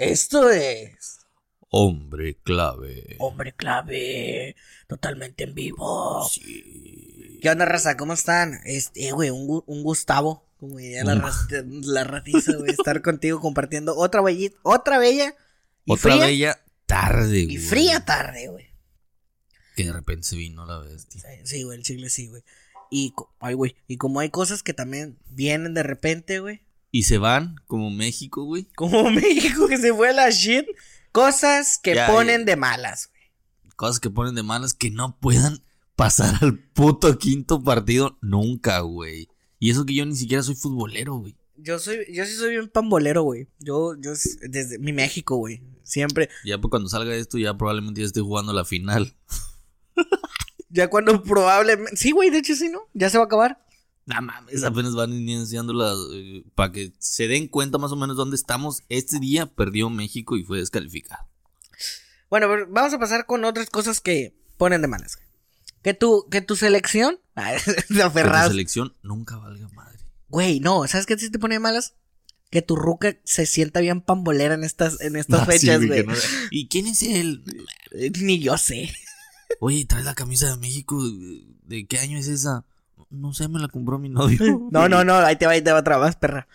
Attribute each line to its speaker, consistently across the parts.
Speaker 1: Esto es
Speaker 2: Hombre clave.
Speaker 1: Hombre Clave, totalmente en vivo.
Speaker 2: Sí.
Speaker 1: ¿Qué onda, raza? ¿Cómo están? Este, güey, un, un Gustavo, como diría la, raza- la ratiza, güey, estar contigo compartiendo otra bella, otra bella y
Speaker 2: Otra
Speaker 1: fría,
Speaker 2: bella tarde,
Speaker 1: y
Speaker 2: güey.
Speaker 1: fría tarde, güey.
Speaker 2: Que de repente se vino la bestia.
Speaker 1: Sí, Sí, güey, el chile sí, güey. Y, ay, güey, y como hay cosas que también vienen de repente, güey,
Speaker 2: Y se van, como México, güey.
Speaker 1: como México que se fue a la shit, cosas que
Speaker 2: Ya,
Speaker 1: ponen
Speaker 2: ya.
Speaker 1: de malas, güey.
Speaker 2: Cosas que ponen de malas que no puedan pasar al puto quinto partido nunca, güey. Y eso que yo ni siquiera soy futbolero, güey.
Speaker 1: Yo soy, yo sí soy bien pambolero, güey. Yo, yo, desde mi México, güey. Siempre.
Speaker 2: Ya pues cuando salga esto, ya probablemente ya esté jugando la final.
Speaker 1: Ya cuando probablemente. Sí, güey, de hecho sí, ¿no? Ya se va a acabar.
Speaker 2: No mames, apenas van iniciando las. eh, para que se den cuenta más o menos dónde estamos. Este día perdió México y fue descalificado.
Speaker 1: Bueno, pero vamos a pasar con otras cosas que ponen de malas. Que tu, que tu selección. Te
Speaker 2: Que la
Speaker 1: aferras.
Speaker 2: selección nunca valga madre.
Speaker 1: Güey, no, ¿sabes qué sí te pone de malas? Que tu ruca se sienta bien pambolera en estas, en estas
Speaker 2: Ah, sí,
Speaker 1: fechas,
Speaker 2: güey,
Speaker 1: güey.
Speaker 2: no- ¿Y quién es él?
Speaker 1: Eh, Ni yo sé.
Speaker 2: Oye, trae la camisa de México. ¿De qué año es esa? No sé, me la compró mi novio.
Speaker 1: No, no, no, ahí te va, ahí te va otra más, perra.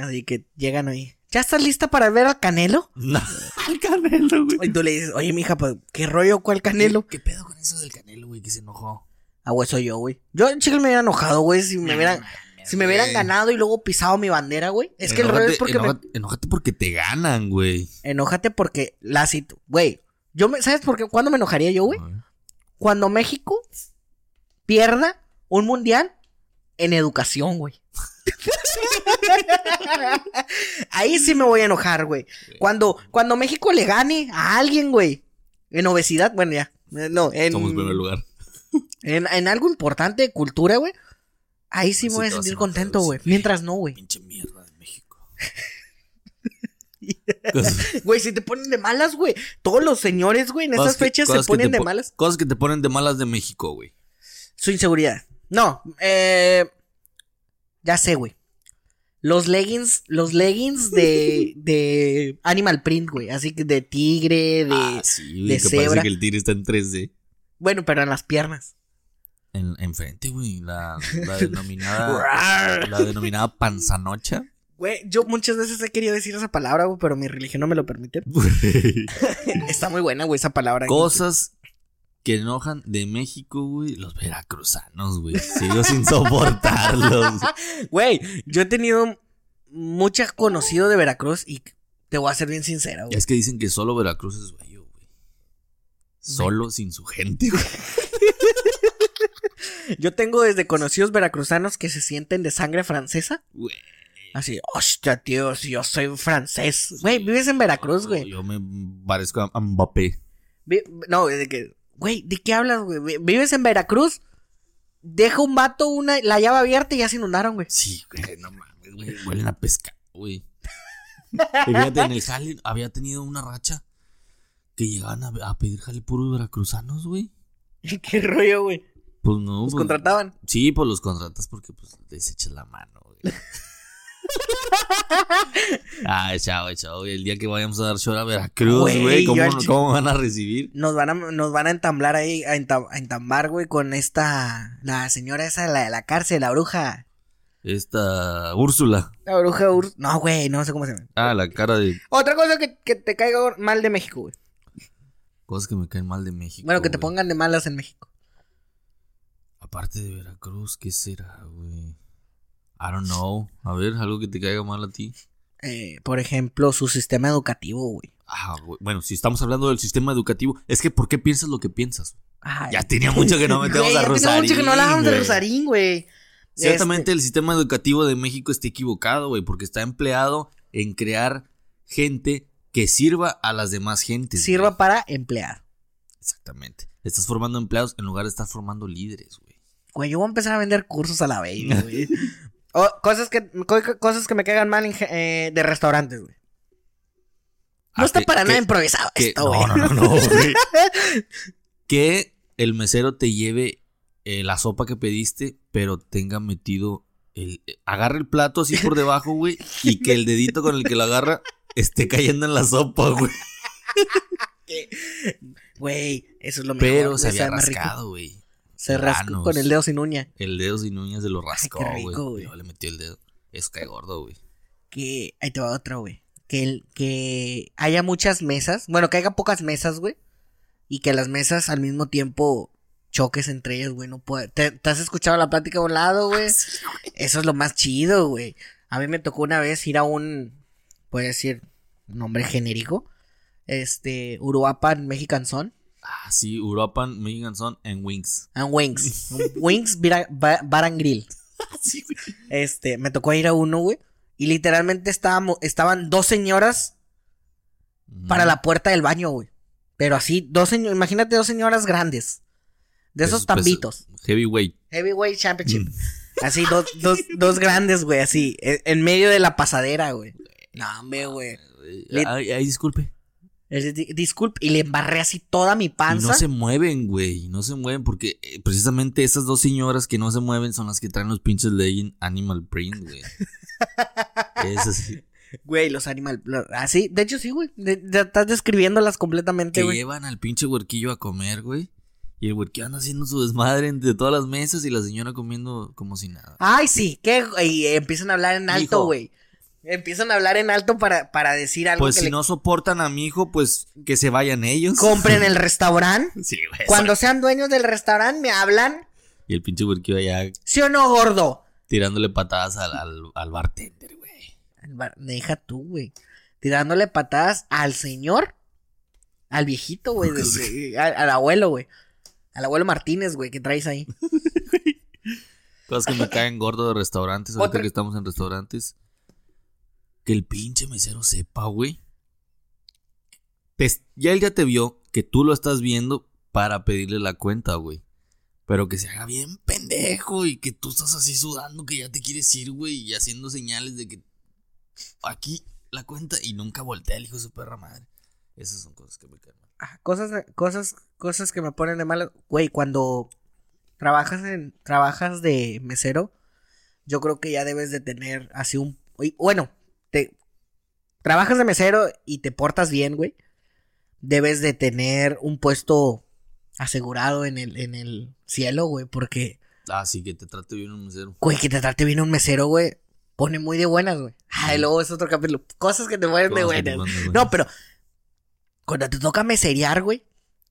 Speaker 1: Así que llegan ahí. ¿Ya estás lista para ver al Canelo?
Speaker 2: No, el Canelo, güey.
Speaker 1: Y tú le dices, oye, mija, pues, ¿qué rollo? ¿Cuál Canelo?
Speaker 2: ¿Qué pedo con eso del Canelo, güey? Que se enojó.
Speaker 1: Ah, güey, soy yo, güey. Yo Chile me hubiera enojado, güey, si me hubieran, si me hubieran ganado y luego pisado mi bandera, güey. Es que el rollo es porque me-
Speaker 2: enójate, enójate porque te ganan, güey.
Speaker 1: enójate porque la cito, güey. Yo me, ¿sabes por qué? ¿Cuándo me enojaría yo, güey? Cuando México pierda un mundial en educación, güey. Ahí sí me voy a enojar, güey. Cuando, cuando México le gane a alguien, güey. En obesidad, bueno, ya. Eh, No, en,
Speaker 2: Somos primer lugar.
Speaker 1: en, en algo importante de cultura, güey. Ahí sí me voy a sentir contento, güey. Mientras no, güey.
Speaker 2: Pinche mierda de México.
Speaker 1: Güey, si te ponen de malas, güey. Todos los señores, güey, en
Speaker 2: cosas
Speaker 1: esas
Speaker 2: que-
Speaker 1: fechas se ponen de malas.
Speaker 2: Cosas que te ponen de malas de México, güey.
Speaker 1: Su inseguridad. No, eh. Ya sé, güey. Los leggings, los leggings de, de Animal Print, güey. Así que de tigre, de.
Speaker 2: ah, sí, güey,
Speaker 1: de
Speaker 2: que
Speaker 1: cebra.
Speaker 2: parece que el tigre está en 3D.
Speaker 1: Bueno, pero en las piernas.
Speaker 2: En, enfrente, güey, la, la denominada la denominada panzanocha.
Speaker 1: Güey, yo muchas veces he querido decir esa palabra, güey, pero mi religión no me lo permite. Está muy buena, güey, esa palabra.
Speaker 2: Cosas que enojan de México, güey, los veracruzanos, güey. Sigo sin soportarlos.
Speaker 1: Güey, yo he tenido muchas conocidos de Veracruz y te voy a ser bien sincera, güey.
Speaker 2: Es que dicen que solo Veracruz es bello, güey. Solo sin su gente, güey.
Speaker 1: Yo tengo desde conocidos veracruzanos que se sienten de sangre francesa.
Speaker 2: Güey.
Speaker 1: Así, hostia, tío, si yo soy francés. Güey, vives en Veracruz, güey.
Speaker 2: Yo me parezco a Mbappé.
Speaker 1: No, de que, güey, ¿de qué hablas, güey? Vi- Vives en Veracruz. Deja un vato una, la llave abierta y ya se inundaron, güey.
Speaker 2: Sí, güey, no mames, güey. Huelen a pescado, güey. Y fíjate, en el jale había tenido una racha que llegaban a, a pedir jale puros veracruzanos, güey.
Speaker 1: ¿Qué rollo, güey?
Speaker 2: Pues no.
Speaker 1: Los
Speaker 2: pues-
Speaker 1: contrataban.
Speaker 2: Sí, pues los contratas porque pues les echas la mano, güey. ah, chao, chao. El día que vayamos a dar show a Veracruz,
Speaker 1: Güey,
Speaker 2: ¿cómo, ¿cómo van a recibir?
Speaker 1: Nos van a, nos van a entamblar ahí, a, entam- a entambar, güey, con esta, la señora esa, la de la cárcel, la bruja.
Speaker 2: Esta Úrsula.
Speaker 1: La bruja Ur... No, güey, no sé cómo se llama.
Speaker 2: Ah, la cara de
Speaker 1: Otra cosa que, que te caiga mal de México, güey.
Speaker 2: cosas que me caen mal de México.
Speaker 1: Bueno, que te pongan de malas en México.
Speaker 2: Aparte de Veracruz, ¿qué será, güey? I don't know. A ver, algo que te caiga mal a ti.
Speaker 1: Eh, por ejemplo, su sistema educativo, güey.
Speaker 2: Ah, güey. Bueno, si estamos hablando del sistema educativo, es que ¿por qué piensas lo que piensas?
Speaker 1: Ay.
Speaker 2: Ya tenía mucho que no metemos
Speaker 1: Güey,
Speaker 2: a
Speaker 1: ya tenía
Speaker 2: Rosarín.
Speaker 1: mucho que no hablábamos de. Rosarín, güey.
Speaker 2: Ciertamente
Speaker 1: Este,
Speaker 2: el sistema educativo de México está equivocado, güey, porque está empleado en crear gente que sirva a las demás gentes.
Speaker 1: sirva
Speaker 2: güey.
Speaker 1: para emplear.
Speaker 2: Exactamente. Estás formando empleados en lugar de estar formando líderes, güey.
Speaker 1: Güey, yo voy a empezar a vender cursos a la baby, güey. O cosas que, co- cosas que me caigan mal eh, de restaurantes, güey. No
Speaker 2: Ah,
Speaker 1: está
Speaker 2: que-
Speaker 1: para nada improvisado
Speaker 2: que-
Speaker 1: esto, güey.
Speaker 2: no, no, no, no, güey. que el mesero te lleve eh, la sopa que pediste, pero tenga metido el- eh, agarra el plato así por debajo, güey, y que el dedito con el que lo agarra esté cayendo en la sopa, güey.
Speaker 1: Güey, eso es lo mejor.
Speaker 2: Pero se había rascado, güey.
Speaker 1: Se rascó con el dedo sin uña.
Speaker 2: El dedo sin uñas se lo rascó, güey. le metió el dedo. Eso cae gordo, güey.
Speaker 1: Que ahí te va otra, güey. Que, el- que haya muchas mesas. Bueno, que haya pocas mesas, güey. Y que las mesas al mismo tiempo choques entre ellas, güey. No puede. ¿Te, te has escuchado la plática a un lado, güey? Eso es lo más chido, güey. A mí me tocó una vez ir a un. Puede decir. Nombre genérico. Este. Uruapan Mexican Son.
Speaker 2: Ah, sí, Uruapan, Mexican Son en Wings.
Speaker 1: And Wings. Wings Bar, and Grill.
Speaker 2: Sí, güey.
Speaker 1: Este, me tocó ir a uno, güey. Y literalmente estábamos, estaban dos señoras para la puerta del baño, güey. Pero así, dos señoras, imagínate dos señoras grandes. De esos
Speaker 2: Pesos, pesos.
Speaker 1: tambitos.
Speaker 2: Heavyweight.
Speaker 1: Heavyweight Championship.
Speaker 2: Mm.
Speaker 1: Así, dos, dos, dos grandes, güey, así. En, en medio de la pasadera, güey. No, hombre, güey. Le-
Speaker 2: Ay, ay, disculpe.
Speaker 1: Es- di- Disculpe, y le embarré así toda mi
Speaker 2: Y
Speaker 1: panza.
Speaker 2: no se mueven, güey. No se mueven porque eh, precisamente esas dos señoras que no se mueven son las que traen los pinches legging Animal Print, güey. Esas sí.
Speaker 1: Güey, los animal. Así, de hecho, sí, güey. De- de- estás describiéndolas completamente,
Speaker 2: Que
Speaker 1: güey.
Speaker 2: llevan al pinche huerquillo a comer, güey. Y el huerquillo anda haciendo su desmadre entre todas las mesas y la señora comiendo como si nada.
Speaker 1: Ay, sí, que y empiezan a hablar en alto, güey. Empiezan a hablar en alto para, para decir algo
Speaker 2: Pues
Speaker 1: que
Speaker 2: si
Speaker 1: le
Speaker 2: no soportan a mi hijo, pues que se vayan ellos.
Speaker 1: compren el restaurante.
Speaker 2: Sí, güey.
Speaker 1: Cuando sean dueños del restaurante me hablan.
Speaker 2: Y el pinche huerquillo allá
Speaker 1: ¿Sí o no, gordo?
Speaker 2: tirándole patadas al, al, al bartender, güey.
Speaker 1: Bar- Deja tú, güey. Tirándole patadas al señor. Al viejito, güey. del- de- al, al abuelo, güey. Al abuelo Martínez, güey, que traes ahí.
Speaker 2: Cosas que me caen gordo de restaurantes, ahorita
Speaker 1: Otra-
Speaker 2: que estamos en restaurantes. Que el pinche mesero sepa, güey. Te- ya él ya te vio que tú lo estás viendo para pedirle la cuenta, güey. Pero que se haga bien pendejo y que tú estás así sudando que ya te quieres ir, güey, y haciendo señales de que aquí la cuenta y nunca voltea el hijo de su perra madre. Esas son cosas que me caen mal.
Speaker 1: Cosas, cosas, cosas que me ponen de mal. Güey, cuando trabajas en, trabajas de mesero, yo creo que ya debes de tener así un, bueno, te trabajas de mesero y te portas bien, güey. Debes de tener un puesto asegurado en el, en el cielo, güey, porque,
Speaker 2: Ah, sí, que te trate bien un mesero.
Speaker 1: güey, que te trate bien un mesero, güey, pone muy de buenas, güey. Ay, luego es otro capítulo. Cosas que te ponen de buenas. No, pero cuando te toca meserear, güey,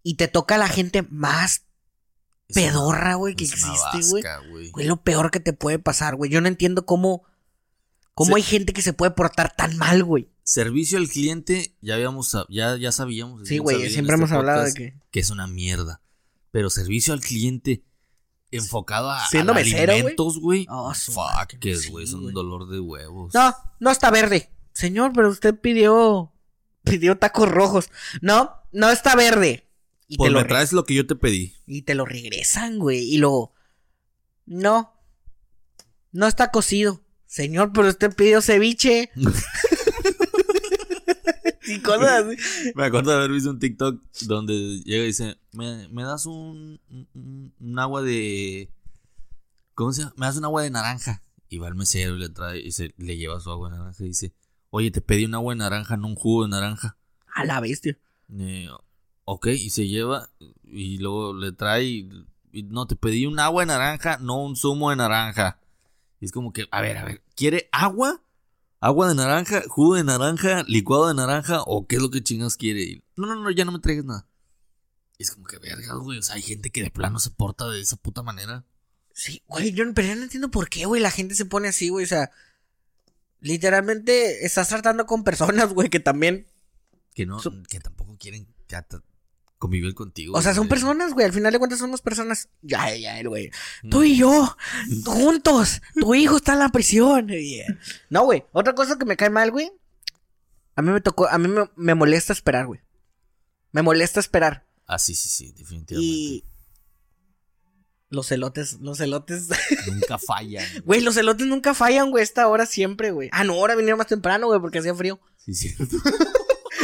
Speaker 1: y te toca la gente más
Speaker 2: Es
Speaker 1: pedorra, güey, que existe, güey.
Speaker 2: Güey,
Speaker 1: lo peor que te puede pasar, güey. Yo no entiendo cómo, cómo
Speaker 2: Sí.
Speaker 1: hay gente que se puede portar tan mal, güey.
Speaker 2: Servicio al cliente, ya habíamos, ya, ya sabíamos.
Speaker 1: Sí, güey, siempre
Speaker 2: este
Speaker 1: hemos hablado de que...
Speaker 2: que es una mierda. Pero servicio al cliente enfocado a,
Speaker 1: Siendo
Speaker 2: a
Speaker 1: mesero, güey.
Speaker 2: alimentos, güey.
Speaker 1: Oh,
Speaker 2: fuck, que
Speaker 1: sí,
Speaker 2: güey, es
Speaker 1: güey.
Speaker 2: un dolor de huevos.
Speaker 1: No, no está verde. Señor, pero usted pidió, pidió tacos rojos. No, no está verde. Y,
Speaker 2: pues
Speaker 1: te, lo
Speaker 2: me traes lo que yo te pedí.
Speaker 1: y te lo regresan, güey. Y luego, no, no está cocido. Señor, pero usted pidió ceviche. y cosas así.
Speaker 2: Me acuerdo de haber visto un TikTok donde llega y dice, ¿me, me das un, un, un agua de... ¿Cómo se llama? Me das un agua de naranja. Y va el mesero y le trae y se, le lleva su agua de naranja y dice, oye, te pedí un agua de naranja, no un jugo de naranja.
Speaker 1: A la bestia.
Speaker 2: Eh, ok, y se lleva y luego le trae y, y no, te pedí un agua de naranja, no un zumo de naranja. Y es como que, a ver, a ver, ¿quiere agua? ¿Agua de naranja? ¿Jugo de naranja? ¿Licuado de naranja? ¿O qué es lo que chingas quiere? Y, no, no, no, ya no me traigas nada. Y es como que, verga, güey, o sea, hay gente que de plano se porta de esa puta manera.
Speaker 1: Sí, güey, yo, pero yo no entiendo por qué, güey, la gente se pone así, güey, o sea, literalmente estás tratando con personas, güey, que también,
Speaker 2: Que no, que tampoco quieren convivir contigo.
Speaker 1: o sea, son
Speaker 2: güey.
Speaker 1: personas, güey, al final de cuentas somos personas, ya, ya, güey,
Speaker 2: No.
Speaker 1: tú y yo, juntos, tu hijo está en la prisión, Yeah. no, güey, otra cosa que me cae mal, güey, a mí me tocó, a mí me, me molesta esperar, güey, me molesta esperar,
Speaker 2: Ah, sí, sí, sí, definitivamente.
Speaker 1: y los elotes, los elotes,
Speaker 2: Nunca fallan.
Speaker 1: güey, los elotes nunca fallan, güey, esta hora siempre, güey, ah, no, ahora vinieron más temprano, güey, porque hacía frío.
Speaker 2: Sí, cierto.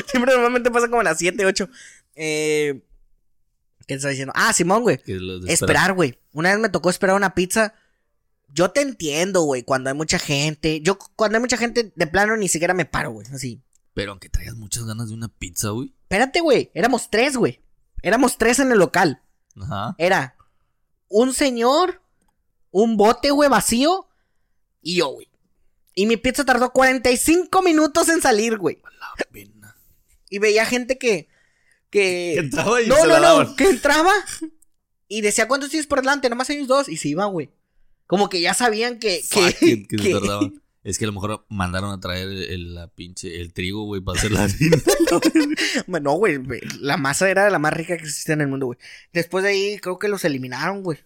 Speaker 1: Siempre normalmente pasa como a las 7, 8. Eh, ¿Qué te estaba diciendo? Ah, Simón, güey. Esperar, güey. Una vez me tocó esperar una pizza yo te entiendo, güey, cuando hay mucha gente. Yo cuando hay mucha gente, de plano ni siquiera me paro, güey, así.
Speaker 2: Pero aunque traigas muchas ganas de una pizza, güey.
Speaker 1: Espérate, güey, éramos tres, güey. Éramos tres en el local.
Speaker 2: Ajá.
Speaker 1: Era un señor, un bote, güey, vacío y yo, güey. Y mi pizza tardó 45 minutos en salir, güey.
Speaker 2: La pena.
Speaker 1: Y veía gente que. Que.
Speaker 2: Que entraba y
Speaker 1: no,
Speaker 2: se
Speaker 1: no,
Speaker 2: la
Speaker 1: no.
Speaker 2: daban.
Speaker 1: Que entraba. Y decía, ¿cuántos tienes por delante? Nomás ellos dos. Y se iba, güey. Como que ya sabían que.
Speaker 2: Fuck
Speaker 1: que,
Speaker 2: que se
Speaker 1: que-
Speaker 2: tardaban. Es que a lo mejor mandaron a traer el, el- la pinche, el trigo, güey, para hacer la harina.
Speaker 1: Bueno, güey. La masa era la más rica que existe en el mundo, güey. Después de ahí, creo que los eliminaron, güey.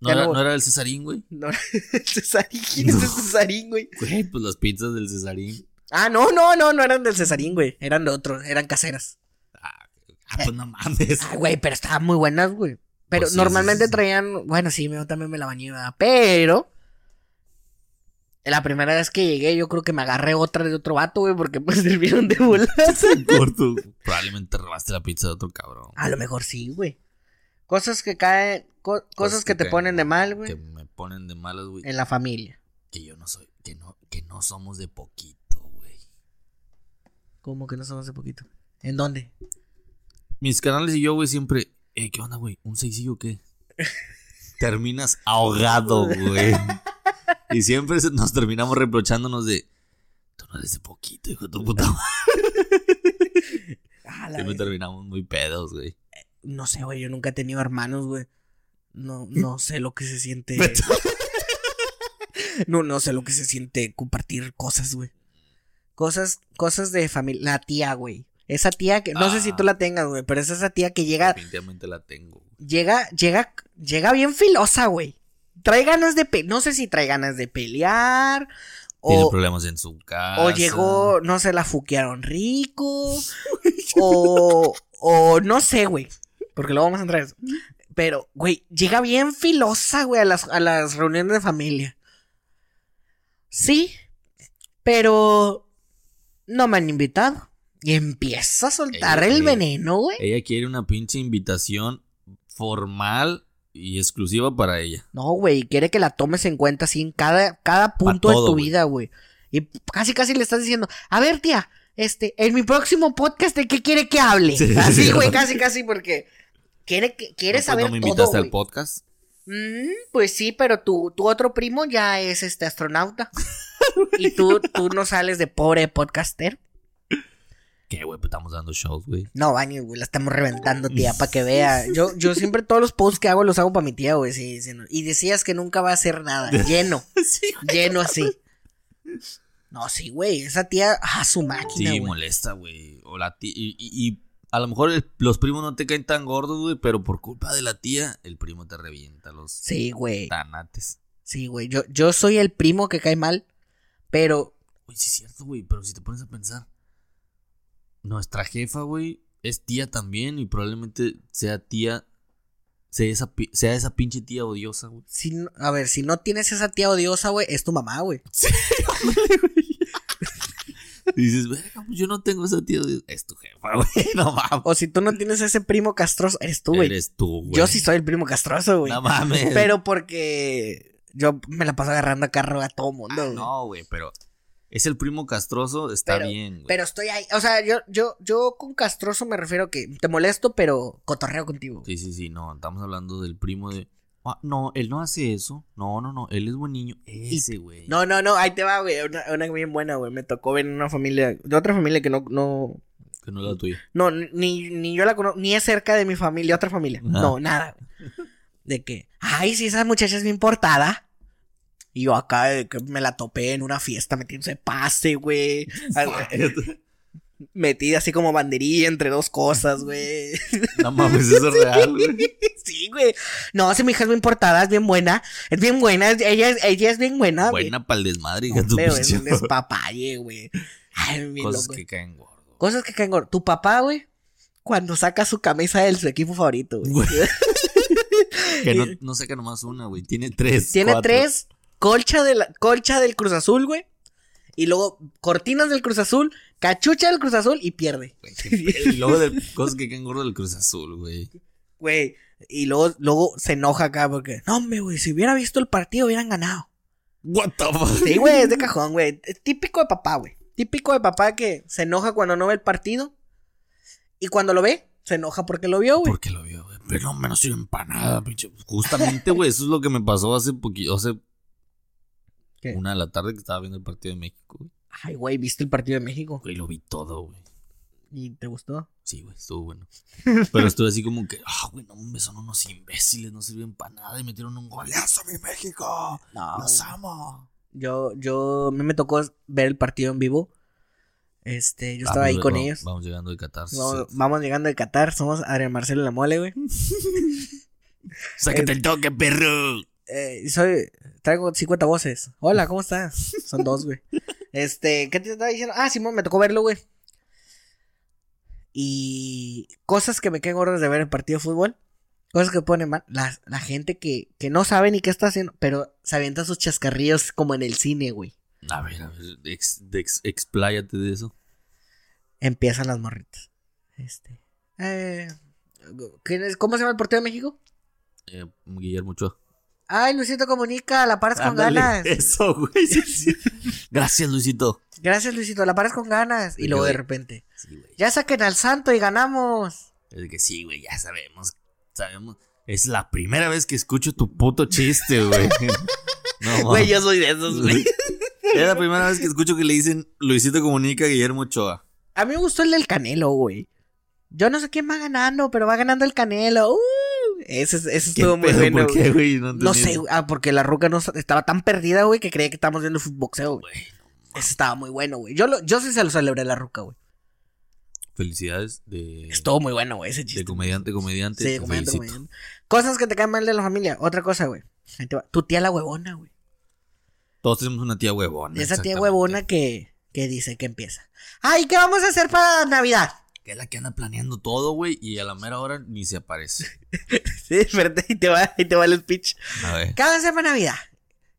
Speaker 2: ¿No, era,
Speaker 1: no-
Speaker 2: no era el Cesarín, güey?
Speaker 1: No, el Cesarín. ¿Quién es el Cesarín, güey?
Speaker 2: Güey, pues las pizzas del Cesarín.
Speaker 1: Ah, no, no, no, no eran del Cesarín, güey. Eran de otros, eran caseras.
Speaker 2: Ah, pues no mames.
Speaker 1: Ah, güey, pero estaban muy buenas, güey. Pero
Speaker 2: Pues sí,
Speaker 1: normalmente
Speaker 2: sí, sí, sí.
Speaker 1: traían. Bueno, sí, yo también me la bañé, ¿verdad? Pero. La primera vez que llegué, yo creo que me agarré otra de otro vato, güey, porque me sirvieron de bolas.
Speaker 2: Probablemente robaste la pizza de otro cabrón.
Speaker 1: A lo mejor sí, güey. Cosas que caen. co- cosas, que, te ponen de mal,
Speaker 2: Que
Speaker 1: güey.
Speaker 2: me ponen de malas, güey.
Speaker 1: En la familia.
Speaker 2: Que yo no soy, que no, que no somos de poquito, güey.
Speaker 1: Como que no somos de poquito. ¿En dónde?
Speaker 2: Mis canales y yo, güey, siempre. Eh, ¿qué onda, güey? ¿Un seisillo qué? Terminas ahogado, güey. Y siempre nos terminamos reprochándonos de. Tú no eres de poquito, hijo de tu puta madre.
Speaker 1: Ah,
Speaker 2: Siempre terminamos muy pedos, güey.
Speaker 1: No sé, güey, yo nunca he tenido hermanos, güey. No, no sé lo que se siente. No, no sé lo que se siente compartir cosas, güey. Cosas, cosas de familia. La tía, güey. Esa tía que, no sé si
Speaker 2: Ah.
Speaker 1: tú la tengas, güey, pero es esa tía que llega,
Speaker 2: Definitivamente la tengo.
Speaker 1: llega, llega, llega bien filosa, güey. Trae ganas de, pe no sé si trae ganas de pelear.
Speaker 2: Tiene
Speaker 1: O,
Speaker 2: problemas en su casa.
Speaker 1: o llegó, no se la fuquearon rico. o, o no sé, güey. Porque luego vamos a entrar a eso. Pero, güey, llega bien filosa, güey, a las, a las reuniones de familia. Sí, pero no me han invitado. Y empieza a soltar
Speaker 2: Ella
Speaker 1: el
Speaker 2: quiere-
Speaker 1: veneno, güey.
Speaker 2: Ella quiere una pinche invitación formal y exclusiva para ella.
Speaker 1: No, güey, quiere que la tomes en cuenta así en cada, cada punto de tu vida, güey. Y casi, casi le estás diciendo, a ver, tía, este, en mi próximo podcast, ¿de qué quiere que hable?
Speaker 2: Sí,
Speaker 1: así,
Speaker 2: sí.
Speaker 1: güey, casi, casi, porque quiere, que- quiere
Speaker 2: No,
Speaker 1: saber
Speaker 2: ¿No me
Speaker 1: todo,
Speaker 2: invitaste al podcast?
Speaker 1: Mm, pues sí, pero tu, tu otro primo ya es este astronauta. y tú, tú no sales de pobre podcaster.
Speaker 2: ¿Qué, güey? Pues estamos dando shows, güey.
Speaker 1: No, baño, güey, la estamos reventando, tía, para que vea. Yo, yo siempre todos los posts que hago los hago para mi tía, güey. Sí, sí, no. Y decías que nunca va a hacer nada. Lleno.
Speaker 2: sí,
Speaker 1: lleno así. No, sí, güey. Esa tía, ah, su máquina,
Speaker 2: Sí, molesta, güey. O la tía. Y, y- y a lo mejor el- los primos no te caen tan gordos, güey, pero por culpa de la tía, el primo te revienta los
Speaker 1: Sí, güey.
Speaker 2: tanates.
Speaker 1: Sí, güey. Yo, yo soy el primo que cae mal, pero
Speaker 2: Güey, sí es cierto, güey, pero si te pones a pensar, nuestra jefa, güey, es tía también y probablemente sea tía, sea esa, sea esa pinche tía odiosa, güey.
Speaker 1: si, a ver, si no tienes esa tía odiosa, güey, es tu mamá, güey.
Speaker 2: Y dices, verga, pues yo no tengo esa tía odiosa. Es tu jefa, güey, no mames.
Speaker 1: O si tú no tienes ese primo castroso, eres tú, güey.
Speaker 2: Eres tú, güey.
Speaker 1: Yo sí soy el primo castroso, güey.
Speaker 2: No mames.
Speaker 1: Pero porque yo me la paso agarrando a carro a todo mundo,
Speaker 2: Ah,
Speaker 1: güey.
Speaker 2: no, güey, pero es el primo castroso, está
Speaker 1: Pero-
Speaker 2: bien, güey.
Speaker 1: Pero estoy ahí, o sea, yo, yo, yo con castroso me refiero que te molesto, pero cotorreo contigo.
Speaker 2: Sí, sí, sí, no, estamos hablando del primo de... Ah, no, él no hace eso. No, no, no, él es buen niño. Ese, güey.
Speaker 1: No, no, no, ahí te va, güey. Una, una bien buena, güey. Me tocó ver en una familia, de otra familia que no, no,
Speaker 2: Que no es la tuya.
Speaker 1: no, ni, ni yo la conozco, ni es cerca de mi familia, otra familia.
Speaker 2: Ah.
Speaker 1: No, nada. De que, ay, sí, esa muchacha es bien portada. Y yo acá que me la topé en una fiesta metiéndose pase, güey. Metida así como banderilla entre dos cosas, güey.
Speaker 2: no mames, eso es real, güey.
Speaker 1: Sí, güey. No, si mi hija es bien portada, es bien buena. Es bien buena, ella, es- ella es bien buena.
Speaker 2: Buena pa'l desmadre, hija, tu
Speaker 1: es un despapalle, güey.
Speaker 2: Cosas
Speaker 1: loco.
Speaker 2: que caen gordo.
Speaker 1: Cosas que caen gordo. Tu papá, güey, cuando saca su camisa de su equipo favorito, güey.
Speaker 2: Güey. Que no, no saca nomás una, güey. Tiene tres.
Speaker 1: Tiene
Speaker 2: cuatro.
Speaker 1: tres, colcha, de la, colcha del Cruz Azul, güey. Y luego cortinas del Cruz Azul, cachucha del Cruz Azul y pierde.
Speaker 2: Güey. Y luego de cosas que caen gordo del Cruz Azul, güey.
Speaker 1: Güey. Y luego, luego se enoja acá porque, no, hombre, güey, si hubiera visto el partido hubieran ganado.
Speaker 2: What the fuck?
Speaker 1: Sí, güey, es de cajón, güey. Típico de papá, güey. Típico de papá que se enoja cuando no ve el partido. Y cuando lo ve, se enoja porque lo vio, güey.
Speaker 2: Porque lo vio, güey. Pero no, menos soy empanada, pinche. Justamente, güey, eso es lo que me pasó hace poquito, hace
Speaker 1: ¿Qué?
Speaker 2: una de la tarde que estaba viendo el partido de México, güey.
Speaker 1: Ay, güey, ¿viste el partido de México?
Speaker 2: Güey, lo vi todo, güey.
Speaker 1: ¿Y te gustó?
Speaker 2: Sí, güey, estuvo bueno. Pero estuve así como que, ah, güey, no, me son unos imbéciles, no sirven para nada y metieron un golazo, mi México.
Speaker 1: No.
Speaker 2: Los amo.
Speaker 1: Yo, yo, a mí me tocó ver el partido en vivo. Este, yo estaba ahí
Speaker 2: Vamos,
Speaker 1: con
Speaker 2: vamos,
Speaker 1: ellos.
Speaker 2: Vamos llegando de Qatar.
Speaker 1: Vamos, vamos llegando de Qatar, somos Adrián Marcelo la mole, güey.
Speaker 2: Sácate el toque, perro.
Speaker 1: Eh, soy, traigo 50 voces. Hola, ¿cómo estás? Son dos, güey. Este, ¿qué te estaba diciendo? Ah, Simón, me tocó verlo, güey. Y cosas que me quedan gordas de ver el partido de fútbol. Cosas que ponen mal. La, la gente que, que no sabe ni qué está haciendo, pero se avienta sus chascarrillos como en el cine, güey.
Speaker 2: A ver, a ver, ex, ex- expláyate de eso.
Speaker 1: Empiezan las morritas. Este. Eh, ¿quién es- ¿Cómo se llama el partido de México?
Speaker 2: Eh, Guillermo Ochoa.
Speaker 1: Ay, Luisito Comunica, la paras con
Speaker 2: Ándale,
Speaker 1: ganas.
Speaker 2: Eso, güey. sí, sí. Gracias, Luisito.
Speaker 1: Gracias, Luisito, la paras con ganas. Y
Speaker 2: Me
Speaker 1: luego de repente.
Speaker 2: Sí, güey.
Speaker 1: Ya saquen al santo y ganamos.
Speaker 2: Es que sí, güey, ya sabemos. Sabemos. Es la primera vez que escucho tu puto chiste, güey. No,
Speaker 1: Güey, yo soy de esos, güey.
Speaker 2: Es la primera vez que escucho que le dicen Luisito Comunica a Guillermo Ochoa.
Speaker 1: A mí me gustó el del Canelo, güey. Yo no sé quién va ganando, pero va ganando el Canelo. Uh, ese, ese
Speaker 2: ¿Qué
Speaker 1: estuvo muy
Speaker 2: pedo?
Speaker 1: bueno.
Speaker 2: ¿Por qué, güey? No,
Speaker 1: sé, ah, porque la ruca no estaba tan perdida, güey, que creía que estábamos viendo boxeo, güey. Ese estaba muy bueno, güey. Yo, lo- yo sí se lo celebré a la ruca, güey.
Speaker 2: Felicidades de,
Speaker 1: Estuvo muy bueno, güey, ese
Speaker 2: de
Speaker 1: chiste.
Speaker 2: comediante, comediante.
Speaker 1: Sí,
Speaker 2: te
Speaker 1: comediante, comediante. Cosas que te caen mal de la familia. Otra cosa, güey. Tu tía la huevona, güey.
Speaker 2: Todos tenemos una tía huevona.
Speaker 1: Esa tía huevona que, que dice que empieza. Ay, ¿qué vamos a hacer para Navidad?
Speaker 2: Que es la que anda planeando todo, güey, y a la mera hora ni se aparece.
Speaker 1: Sí, espérate, ahí te va, ahí te va el speech.
Speaker 2: A ver.
Speaker 1: ¿Qué vamos a hacer para Navidad?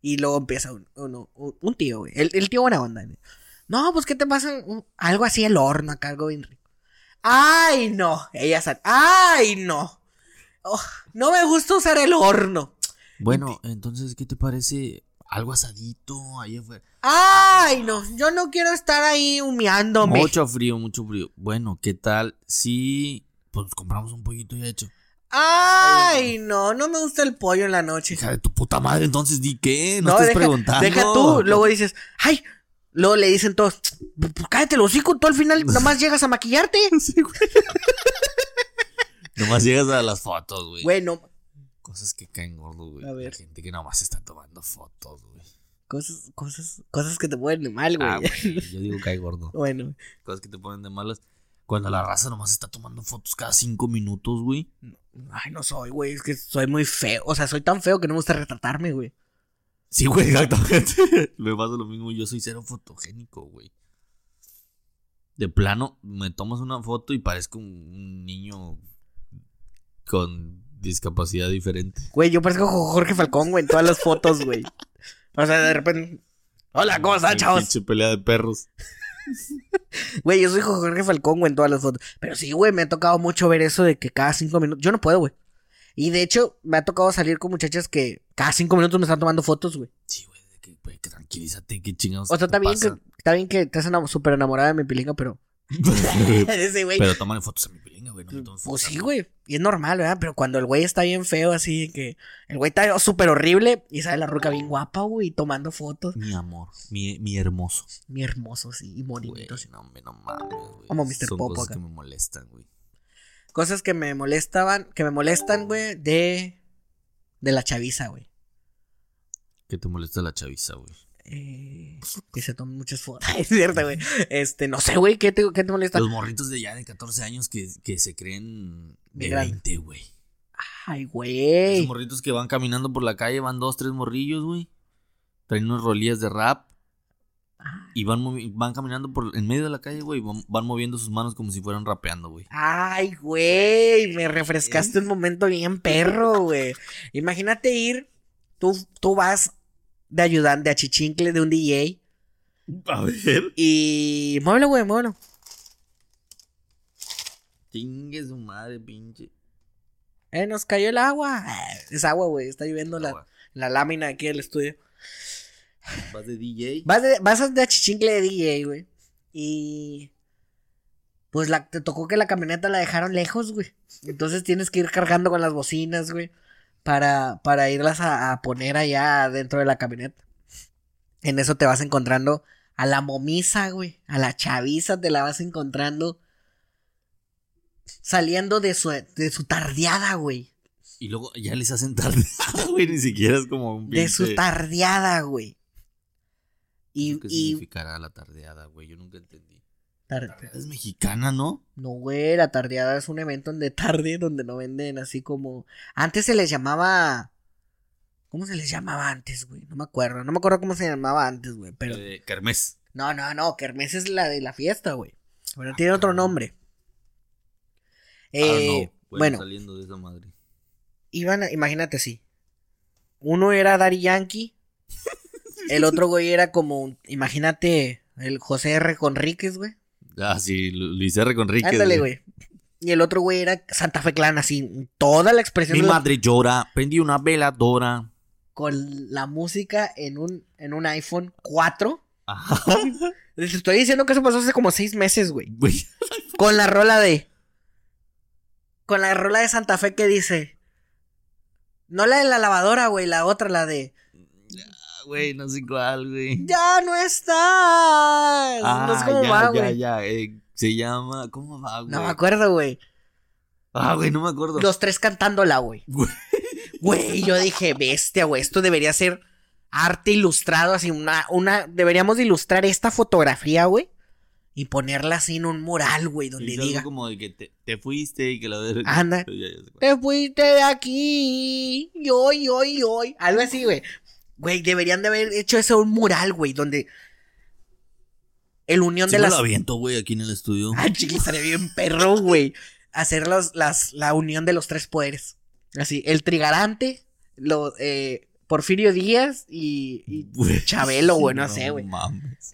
Speaker 1: Y luego empieza un, un, un tío, güey. El, el tío buena onda. güey. No, pues, ¿qué te pasa? Un- algo así, el horno acá, algo bien rico. Ay, no. Ella sale. Ay, no. Oh, no me gusta usar el horno.
Speaker 2: Bueno, entonces, ¿qué te parece? Algo asadito, ahí afuera.
Speaker 1: Ay, no. Yo no quiero estar ahí humeándome.
Speaker 2: Mucho frío, mucho frío. Bueno, ¿qué tal si pues compramos un pollito ya hecho?
Speaker 1: Ay, no. No me gusta el pollo en la noche.
Speaker 2: Hija de tu puta madre, entonces di qué, no, estés
Speaker 1: deja,
Speaker 2: preguntando.
Speaker 1: deja tú. Luego dices, ay. Luego le dicen todos, pues cállate el hocico, tú al final nomás llegas a maquillarte.
Speaker 2: Sí, güey. Nomás llegas a las fotos, güey.
Speaker 1: Bueno,
Speaker 2: Cosas que caen gordo, güey.
Speaker 1: A ver.
Speaker 2: La gente que nomás está tomando fotos, güey.
Speaker 1: cosas, cosas, cosas que te ponen de mal, güey.
Speaker 2: Ah, güey, yo digo cae gordo.
Speaker 1: bueno,
Speaker 2: Cosas que te ponen de malas. Cuando la raza nomás está tomando fotos cada cinco minutos, güey.
Speaker 1: ay, no soy, güey, es que soy muy feo. O sea, soy tan feo que no me gusta retratarme, güey.
Speaker 2: Sí, güey, exactamente. Me pasa lo mismo. Yo soy cero fotogénico, güey. De plano, me tomas una foto y parezco un, un niño con discapacidad diferente.
Speaker 1: Güey, yo parezco Jorge Falcón, güey, en todas las fotos, güey. O sea, de repente. Hola, ¿cómo están, chavos?
Speaker 2: Pinche pelea de perros.
Speaker 1: Güey, yo soy Jorge Falcón, güey, en todas las fotos. Pero sí, güey, me ha tocado mucho ver eso de que cada cinco minutos. Yo no puedo, güey. Y de hecho, me ha tocado salir con muchachas que cada cinco minutos me están tomando fotos, güey.
Speaker 2: Sí, güey, que, que tranquilízate, qué chingados.
Speaker 1: O sea, está bien, que, está bien que estás súper enamorada de mi pilinga, pero. Ese güey.
Speaker 2: Pero tómale fotos a mi pilinga, güey. No me tomes
Speaker 1: Pues
Speaker 2: fotos
Speaker 1: sí, güey. Y es normal, ¿verdad? Pero cuando el güey está bien feo, así que. El güey está súper horrible y sale la ruca bien guapa, güey, tomando fotos.
Speaker 2: Mi amor, mi, mi hermoso.
Speaker 1: Mi hermoso, sí, y bonito.
Speaker 2: no, no mames, güey.
Speaker 1: Como Mr.
Speaker 2: Son
Speaker 1: Popo
Speaker 2: cosas
Speaker 1: acá.
Speaker 2: que me molestan, güey.
Speaker 1: Cosas que me molestaban, que me molestan, güey, de. De la chaviza, güey.
Speaker 2: ¿Qué te molesta la chaviza, güey?
Speaker 1: Eh, que se tomen muchas fotos. es cierto, güey. Este, no sé, güey, ¿qué te, qué te molesta?
Speaker 2: Los morritos de ya de 14 años que, que se creen de
Speaker 1: De grande.
Speaker 2: 20, güey.
Speaker 1: Ay, güey.
Speaker 2: morritos que van caminando por la calle, van dos, tres morrillos, güey. Traen unas rolillas de rap. Y van, van caminando por en medio de la calle, güey. Van, van moviendo sus manos como si fueran rapeando, güey.
Speaker 1: Ay, güey, me refrescaste un momento bien perro, güey. Imagínate ir, tú, tú vas de ayudante, de achichincle de un DJ
Speaker 2: A ver.
Speaker 1: y muévelo, güey, muévelo.
Speaker 2: Chingue su madre, pinche.
Speaker 1: Eh, nos cayó el agua. Es agua, güey, está lloviendo la, la lámina aquí del estudio.
Speaker 2: Vas de DJ.
Speaker 1: Vas de, vas de achichincle de DJ, güey. Y. Pues la, te tocó que la camioneta la dejaron lejos, güey. Entonces tienes que ir cargando con las bocinas, güey. Para, para irlas a, a poner allá dentro de la camioneta. En eso te vas encontrando a la momisa, güey. A la chaviza te la vas encontrando. Saliendo de su, de su tardeada, güey.
Speaker 2: Y luego ya les hacen tardeada, güey. Ni siquiera es como un
Speaker 1: De su tardeada, güey. Y,
Speaker 2: ¿Qué
Speaker 1: y
Speaker 2: significará la tardeada, güey? Yo nunca entendí. Tardeada es mexicana, ¿no?
Speaker 1: No, güey, la tardeada es un evento en de tarde donde no venden así como. Antes se les llamaba. ¿Cómo se les llamaba antes, güey? No me acuerdo. No me acuerdo cómo se llamaba antes, güey. Pero.
Speaker 2: Eh, Kermés.
Speaker 1: No, no, no. Kermés es la de la fiesta, güey. Pero tiene otro nombre. Eh,
Speaker 2: ah, no.
Speaker 1: bueno,
Speaker 2: Saliendo de esa madre.
Speaker 1: iban a- imagínate así. Uno era Daddy Yankee. El otro güey era como. Imagínate el José R. Conríquez, güey.
Speaker 2: Ah, sí, Luis R. Conríquez.
Speaker 1: Ándale, güey. Y el otro güey era Santa Fe Clan, así. Toda la expresión
Speaker 2: Mi
Speaker 1: de
Speaker 2: madre llora, prendí una veladora.
Speaker 1: con la música en un, en un iPhone 4.
Speaker 2: Ajá.
Speaker 1: Te estoy diciendo que eso pasó hace como seis meses, güey.
Speaker 2: Güey.
Speaker 1: Con la rola de. Con la rola de Santa Fe que dice. No la de la lavadora, güey, la otra, la de.
Speaker 2: Ah, Güey, no sé cuál, güey.
Speaker 1: ¡Ya no estás! no sé
Speaker 2: Ah,
Speaker 1: cómo
Speaker 2: ya,
Speaker 1: va,
Speaker 2: ya,
Speaker 1: güey.
Speaker 2: ya. eh, se llama. ¿Cómo va, güey?
Speaker 1: No me acuerdo, güey.
Speaker 2: Ah, güey, no me acuerdo.
Speaker 1: Los tres cantándola, güey.
Speaker 2: Güey.
Speaker 1: Yo dije, bestia, güey. Esto debería ser arte ilustrado, así, una, una. Deberíamos de ilustrar esta fotografía, güey. Y ponerla así en un mural, güey, donde
Speaker 2: algo
Speaker 1: diga.
Speaker 2: como de que te, te fuiste y que la verga.
Speaker 1: Anda.
Speaker 2: Ya, ya.
Speaker 1: Te fuiste de aquí. Y hoy, hoy, hoy. Algo así, güey. Güey, deberían de haber hecho eso un mural, güey, donde. El unión
Speaker 2: Sí
Speaker 1: de
Speaker 2: me
Speaker 1: las.
Speaker 2: lo aviento, güey, aquí en el estudio.
Speaker 1: Ah, chiqui, estaría bien perro, güey. Hacer los, las, la unión de los tres poderes. Así, el Trigarante, lo, eh, Porfirio Díaz y, y
Speaker 2: Güey.
Speaker 1: Chabelo, güey, no sé, güey.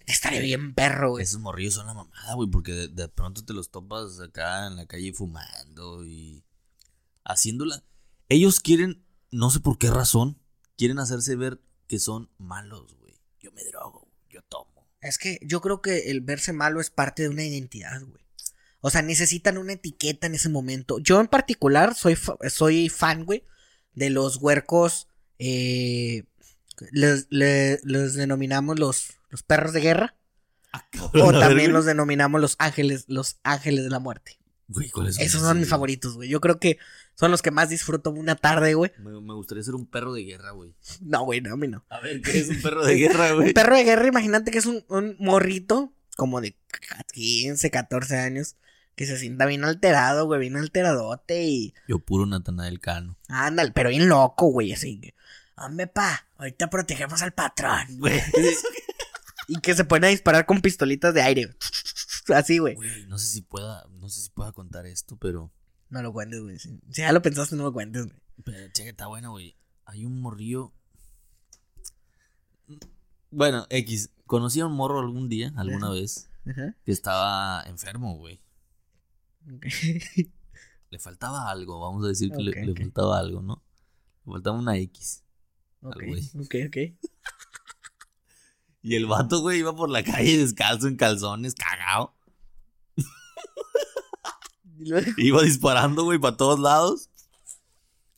Speaker 1: Estaría bien perro, güey.
Speaker 2: Esos morrillos son la mamada, güey, porque de, de pronto te los topas acá en la calle fumando y haciéndola. Ellos quieren, no sé por qué razón, quieren hacerse ver que son malos, güey. Yo me drogo, yo tomo.
Speaker 1: Es que yo creo que el verse malo es parte de una identidad, güey. O sea, necesitan una etiqueta en ese momento. Yo en particular soy, fa- soy fan, güey, de los huercos. Eh, les, denominamos los, los perros de guerra. O también los denominamos los ángeles, los ángeles de la muerte.
Speaker 2: Güey, ¿cuáles
Speaker 1: Esos son mis favoritos, güey. Yo creo que son los que más disfruto una tarde, güey.
Speaker 2: Me, me gustaría ser un perro de guerra, güey.
Speaker 1: No, güey, no, a mí no.
Speaker 2: A ver, ¿qué es un perro de guerra, güey?
Speaker 1: Un perro de guerra, imagínate que es un, un morrito como de 15, 14 años que se sienta bien alterado, güey, bien alteradote y
Speaker 2: Yo puro Natanael Cano.
Speaker 1: ándale, pero bien loco, güey, así que, hombre, pa, ahorita protegemos al patrón, güey. y que se pone a disparar con pistolitas de aire, así, güey.
Speaker 2: Güey, no sé si pueda, no sé si pueda contar esto, pero...
Speaker 1: No lo cuentes, güey. Si, ya lo pensaste, no lo cuentes, güey.
Speaker 2: Pero, cheque, está buena, güey. Hay un morrillo. Bueno, X. Conocí a un morro algún día, alguna
Speaker 1: Ajá.
Speaker 2: vez,
Speaker 1: Ajá.
Speaker 2: que estaba enfermo, güey. Le faltaba algo, vamos a decir que le- faltaba algo, ¿no? Le faltaba una X.
Speaker 1: Ok,
Speaker 2: Al güey.
Speaker 1: ok, ok.
Speaker 2: Y el vato, güey, iba por la calle descalzo en calzones, cagado. Iba disparando, güey, para todos lados.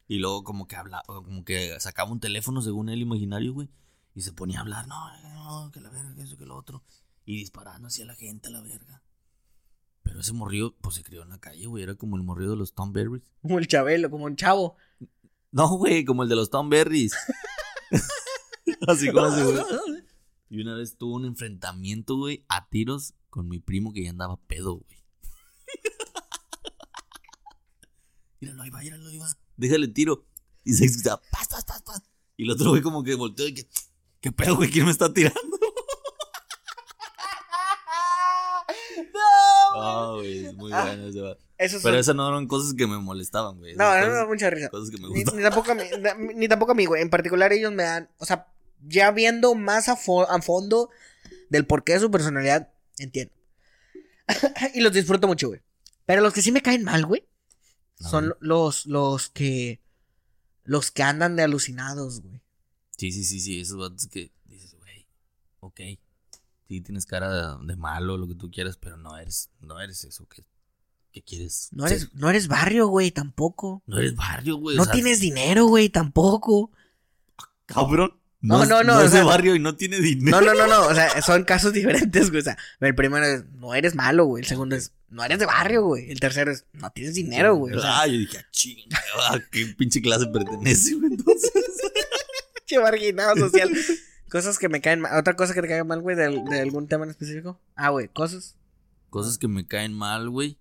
Speaker 2: Y luego como que hablaba, como que sacaba un teléfono según él imaginario, güey. Y se ponía a hablar, no, no, que la verga, que eso, que lo otro. Y disparando hacia la gente la verga. Pero ese morrillo, pues se crió en la calle, güey. Era como el morrillo de los Tom Berries.
Speaker 1: Como el chabelo, como un chavo.
Speaker 2: No, güey, como el de los Tom Berries. Así como ese, güey. Y una vez tuvo un enfrentamiento, güey, a tiros con mi primo que ya andaba pedo, güey. Míralo, ahí va, míralo, ahí va. Déjale tiro. Y se escucha, paz, paz, paz, paz. Y el otro güey como que volteó y que, ¿qué pedo, güey? ¿Quién me está tirando?
Speaker 1: no,
Speaker 2: Ah, güey, es muy
Speaker 1: Ah,
Speaker 2: bueno ese va.
Speaker 1: Eso
Speaker 2: Pero
Speaker 1: son-
Speaker 2: esas no eran cosas que me molestaban, güey.
Speaker 1: No, no, no, mucha risa.
Speaker 2: cosas que me
Speaker 1: Ni,
Speaker 2: gustan.
Speaker 1: ni tampoco a mí, ni, ni tampoco a mí, güey. En particular ellos me dan, o sea, ya viendo más a, fo- a fondo del porqué de su personalidad, entiendo. y los disfruto mucho, güey. Pero los que sí me caen mal, güey, Son los, los que, los que andan de alucinados, güey.
Speaker 2: Sí, sí, sí, sí, esos vatos que dices, güey. ok. Sí, tienes cara de, de malo, lo que tú quieras, pero no eres, no eres eso que, que quieres.
Speaker 1: No
Speaker 2: ser.
Speaker 1: eres, no eres barrio, güey, tampoco.
Speaker 2: No eres barrio, güey.
Speaker 1: No
Speaker 2: o sea,
Speaker 1: tienes dinero, güey, tampoco.
Speaker 2: Cabrón.
Speaker 1: No,
Speaker 2: es-
Speaker 1: no, no, o
Speaker 2: es de barrio y no tiene dinero.
Speaker 1: No, no, no, no. O sea, son casos diferentes, güey. O sea, el primero es, no eres malo, güey. El segundo es, no eres de barrio, güey. El tercero es, no tienes dinero, güey. O sea,
Speaker 2: Ah, yo dije, ah, chinga, ¿a qué pinche clase pertenece, güey? Entonces.
Speaker 1: Che marginado social. cosas que me caen mal. Otra cosa que te caiga mal, güey, de, de algún tema en específico. Ah, güey, cosas.
Speaker 2: Cosas que me caen mal, güey.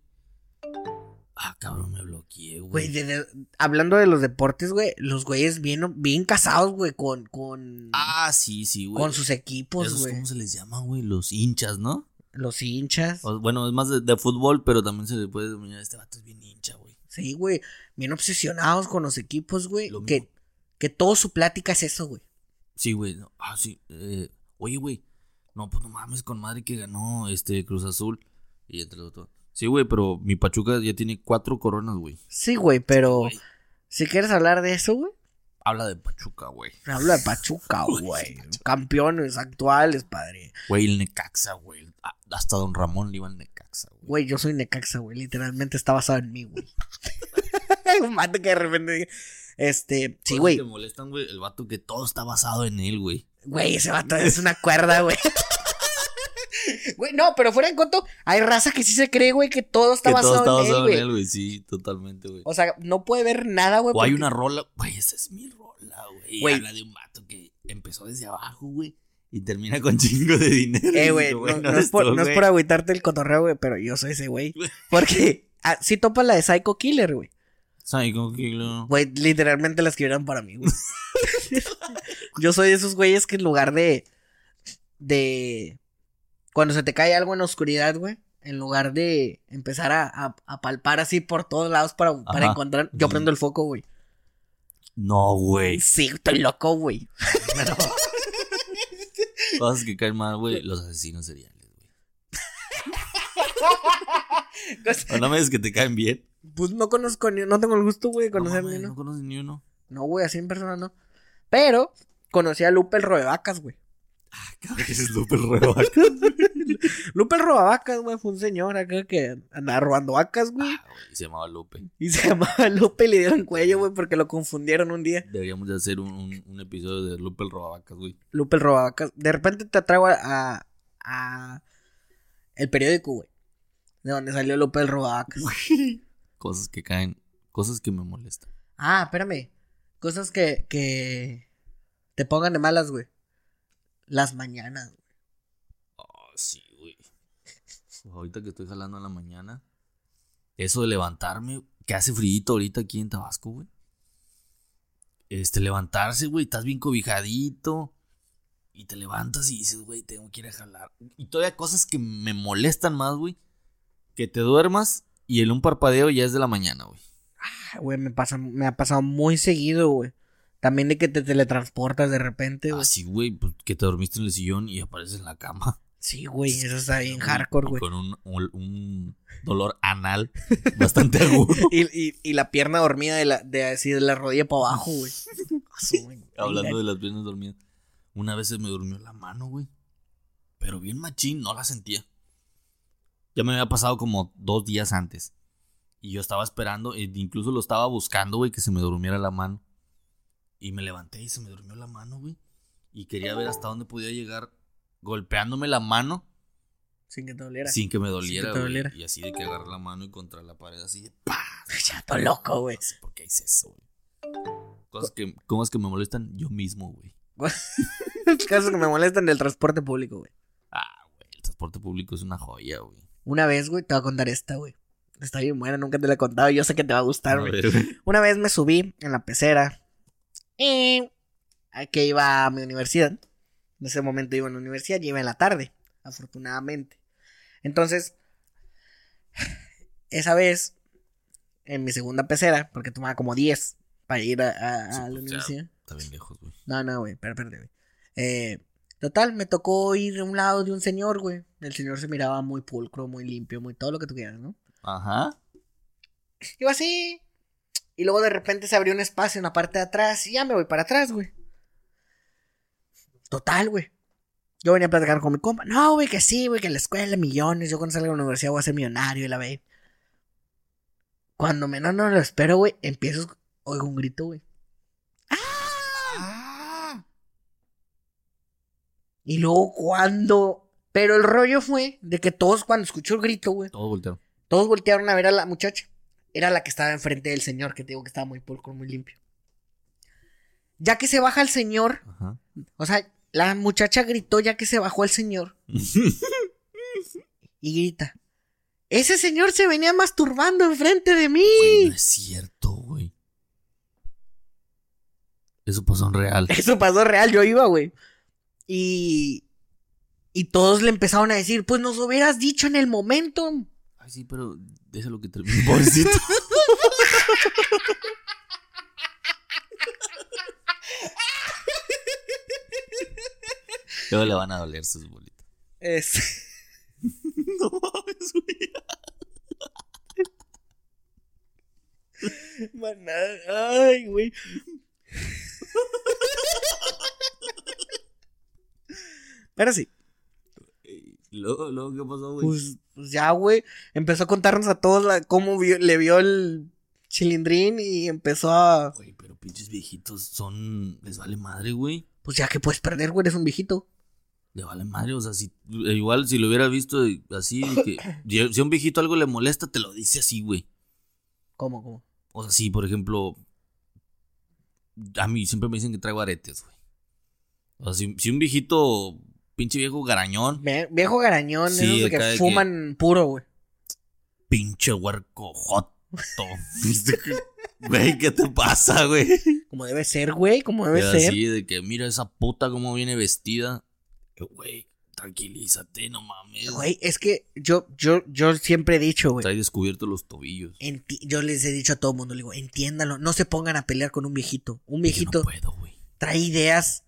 Speaker 2: Ah, cabrón, me bloqueé,
Speaker 1: Güey,
Speaker 2: güey.
Speaker 1: de- de- hablando de los deportes, güey, los güeyes bien, bien casados, güey, con, con,
Speaker 2: Ah, sí, sí, güey.
Speaker 1: con sus equipos,
Speaker 2: Esos,
Speaker 1: güey.
Speaker 2: ¿Cómo se les llama, güey? Los hinchas, ¿no?
Speaker 1: Los hinchas.
Speaker 2: O- bueno, es más de, de fútbol, pero también se le puede denominar. Este vato es bien hincha, güey.
Speaker 1: Sí, güey. Bien obsesionados con los equipos, güey.
Speaker 2: Lo
Speaker 1: Que,
Speaker 2: mismo.
Speaker 1: que todo su plática es eso, güey.
Speaker 2: Sí, güey. no, Ah, sí. eh, oye, güey. No, pues no mames con madre que ganó este Cruz Azul. Y entre los dos. Sí, güey, pero mi Pachuca ya tiene cuatro coronas, güey.
Speaker 1: Sí, güey, pero si quieres hablar de eso, güey,
Speaker 2: Habla de Pachuca, güey.
Speaker 1: habla de Pachuca, güey. Campeones actuales, padre.
Speaker 2: Güey, el Necaxa, güey. Hasta Don Ramón le iba al Necaxa, güey.
Speaker 1: Güey, yo soy Necaxa, güey. Literalmente está basado en mí, güey. Un mato que de repente diga, Este, sí, güey.
Speaker 2: que molestan, güey. El vato que todo está basado en él, güey.
Speaker 1: Güey, ese vato es una cuerda, güey. Güey, no, pero fuera de coto, hay raza que sí se cree, güey, que todo está
Speaker 2: que todo
Speaker 1: basado,
Speaker 2: está
Speaker 1: en él,
Speaker 2: basado en él, güey. Sí, totalmente, güey.
Speaker 1: O sea, no puede ver nada, güey.
Speaker 2: O hay una rola, güey, esa es mi rola, güey.
Speaker 1: Güey.
Speaker 2: Habla de un vato que empezó desde abajo, güey. Y termina con chingo de dinero.
Speaker 1: Eh, güey, no, es por, no es
Speaker 2: güey.
Speaker 1: por agüitarte el cotorreo, güey, pero yo soy ese güey.
Speaker 2: Güey.
Speaker 1: Porque ah, sí topa la de Psycho Killer, güey.
Speaker 2: Psycho Killer.
Speaker 1: Güey, literalmente la escribieron para mí, güey. yo soy de esos güeyes que en lugar de. de. Cuando se te cae algo en la oscuridad, güey. En lugar de empezar a, a- a palpar así por todos lados para, para encontrar, yo prendo el foco, güey.
Speaker 2: No, güey.
Speaker 1: Sí, estoy loco, güey.
Speaker 2: Cosas que caen mal, güey. Los asesinos seriales, güey. O no me dices que te caen bien.
Speaker 1: Pues no conozco ni, no tengo el gusto, güey, de
Speaker 2: No,
Speaker 1: conocer
Speaker 2: mames,
Speaker 1: ni
Speaker 2: no
Speaker 1: uno.
Speaker 2: conoces ni uno.
Speaker 1: No, güey, así en persona no. Pero conocí a Lupe el Robevacas, güey.
Speaker 2: Cabrón, ese es Lupe Ruevaca.
Speaker 1: Lupe el Robavacas, güey, fue un señor acá que andaba robando vacas, güey.
Speaker 2: Ah, güey, Se llamaba Lupe.
Speaker 1: Y se llamaba Lupe y le dieron cuello, güey, porque lo confundieron un día.
Speaker 2: Deberíamos de hacer un, un- un episodio de Lupe el Robavacas, güey.
Speaker 1: Lupe el Robavacas. De repente te traigo a, a, el periódico, güey. De donde salió Lupe el Robavacas.
Speaker 2: Cosas que caen, cosas que me molestan.
Speaker 1: Ah, espérame. Cosas que, que te pongan de malas, güey. Las mañanas, güey.
Speaker 2: Oh, sí, güey. Ahorita que estoy jalando en la mañana. Eso de levantarme, que hace frío ahorita aquí en Tabasco, güey. Este, levantarse, güey, estás bien cobijadito. Y te levantas y dices, güey, tengo que ir a jalar. Y todavía cosas que me molestan más, güey. Que te duermas y en un parpadeo ya es de la mañana, güey.
Speaker 1: Ah, Güey, me, pasa, me ha pasado muy seguido, güey. También de que te teletransportas de repente, güey.
Speaker 2: Así, güey, pues, que te dormiste en el sillón y apareces en la cama.
Speaker 1: Sí, güey, eso está bien hardcore, güey.
Speaker 2: Con un, un- un dolor anal bastante agudo.
Speaker 1: Y, y, y la pierna dormida de la, de así de la rodilla para abajo, güey. Asu, güey.
Speaker 2: Hablando de las piernas dormidas. Una vez se me durmió la mano, güey. Pero bien machín, no la sentía. Ya me había pasado como dos días antes. Y yo estaba esperando, e incluso lo estaba buscando, güey, que se me durmiera la mano. Y me levanté y se me durmió la mano, güey. Y quería ver hasta dónde podía llegar golpeándome la mano
Speaker 1: Sin que te doliera.
Speaker 2: sin que me doliera,
Speaker 1: que te
Speaker 2: güey.
Speaker 1: doliera.
Speaker 2: Y así de que agarré la mano y contra la pared así de ¡pah!
Speaker 1: Chato loco, güey.
Speaker 2: No sé por qué hice eso, güey. Cosas que, cosas que me molestan yo mismo, güey.
Speaker 1: Casos que me molestan del transporte público, güey.
Speaker 2: Ah, güey, el transporte público es una joya, güey.
Speaker 1: Una vez, güey, te voy a contar esta, güey. Está bien buena, nunca te la he contado. Yo sé que te va a gustar, güey. Una vez me subí en la pecera. Y. que iba a mi universidad. En ese momento iba a la universidad y iba en la tarde. Afortunadamente. Entonces. Esa vez. En mi segunda pecera. Porque tomaba como 10. Para ir a, a- a
Speaker 2: Sí,
Speaker 1: la
Speaker 2: pues,
Speaker 1: universidad.
Speaker 2: Está bien lejos, güey.
Speaker 1: No, no, güey, espérate, güey. Eh, total, me tocó ir a un lado de un señor, güey. El señor se miraba muy pulcro, muy limpio, muy todo lo que tú quieras, ¿no?
Speaker 2: Ajá.
Speaker 1: Iba así. Y luego de repente se abrió un espacio en la parte de atrás y ya me voy para atrás, güey. Total, güey. Yo venía a platicar con mi compa. No, güey, que sí, güey, que la escuela, millones. Yo cuando salga de la universidad voy a ser millonario y la ve. Cuando menos no lo espero, güey, empiezo, oigo un grito, güey. ¡Ah! Y luego cuando... Pero el rollo fue de que todos cuando escuchó el grito, güey,
Speaker 2: Todo volteado.
Speaker 1: todos voltearon a ver a la muchacha. Era la que estaba enfrente del señor, que te digo que estaba muy pulcro, muy limpio. Ya que se baja el señor,
Speaker 2: Ajá.
Speaker 1: o sea, la muchacha gritó ya que se bajó el señor y grita. Ese señor se venía masturbando enfrente de mí.
Speaker 2: Güey, no es cierto, güey. Eso pasó en real.
Speaker 1: Eso pasó real, yo iba, güey. Y... Y todos le empezaron a decir, pues nos hubieras dicho en el momento.
Speaker 2: Ay, sí, pero déjalo que termine, pobrecito. Luego le van a doler sus bolitas.
Speaker 1: Es...
Speaker 2: No mames, güey.
Speaker 1: Maná, Ay, güey. Pero sí,
Speaker 2: Luego, luego, ¿qué pasó, güey?
Speaker 1: pues, pues ya, güey. Empezó a contarnos a todos la- cómo vio- le vio el chilindrín y empezó a.
Speaker 2: Güey, pero pinches viejitos son. Les vale madre, güey.
Speaker 1: Pues ya que puedes perder, güey, eres un viejito.
Speaker 2: Le vale madre, o sea, si, eh, igual si lo hubiera visto así, que si a un viejito algo le molesta, te lo dice así, güey.
Speaker 1: ¿Cómo, cómo?
Speaker 2: O sea, sí, por ejemplo, a mí siempre me dicen que traigo aretes, güey. O sea, si, si un viejito, pinche viejo garañón,
Speaker 1: Ve- Viejo garañón,
Speaker 2: Sí,
Speaker 1: esos de
Speaker 2: acá
Speaker 1: que
Speaker 2: de que-
Speaker 1: fuman puro, güey.
Speaker 2: pinche huerco joto. Güey, ¿qué te pasa, güey?
Speaker 1: Como debe ser, güey, como debe ser.
Speaker 2: así de que mira esa puta cómo viene vestida. Güey, tranquilízate, no mames.
Speaker 1: Güey, es que yo, yo, yo siempre he dicho, güey.
Speaker 2: Trae descubiertos los tobillos.
Speaker 1: enti- yo les he dicho a todo el mundo, le digo, entiéndalo, no se pongan a pelear con un viejito. Un
Speaker 2: Yo
Speaker 1: viejito
Speaker 2: no puedo, güey.
Speaker 1: trae ideas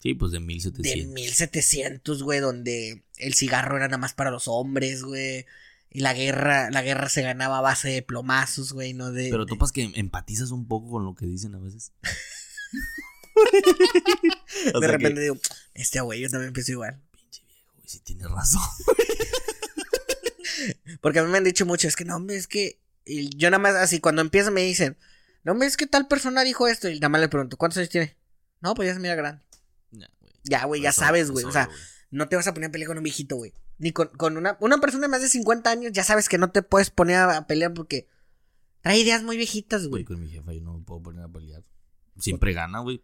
Speaker 2: Sí, pues de
Speaker 1: de
Speaker 2: 1700.
Speaker 1: 1700, güey, donde el cigarro era nada más para los hombres, güey. Y la guerra, la guerra se ganaba a base de plomazos, güey, no de...
Speaker 2: Pero topas que empatizas un poco con lo que dicen a veces.
Speaker 1: De repente
Speaker 2: que,
Speaker 1: digo, este güey, yo también pienso igual.
Speaker 2: pinche viejo, güey, sí tienes razón.
Speaker 1: Porque a mí me han dicho mucho, es que no, hombre, es que... y yo nada más así, cuando empiezan me dicen, no, hombre, es que tal persona dijo esto. Y nada más le pregunto, ¿cuántos años tiene? No, pues ya se mira grande.
Speaker 2: Ya, güey.
Speaker 1: Ya, sabes, güey. O sea, no te vas a poner a pelear con un viejito, güey. Ni con, con una, una persona de más de 50 años, ya sabes que no te puedes poner a, a pelear porque trae ideas muy viejitas,
Speaker 2: Güey,
Speaker 1: güey.
Speaker 2: con mi jefa yo no me puedo poner a pelear. Siempre gana, güey.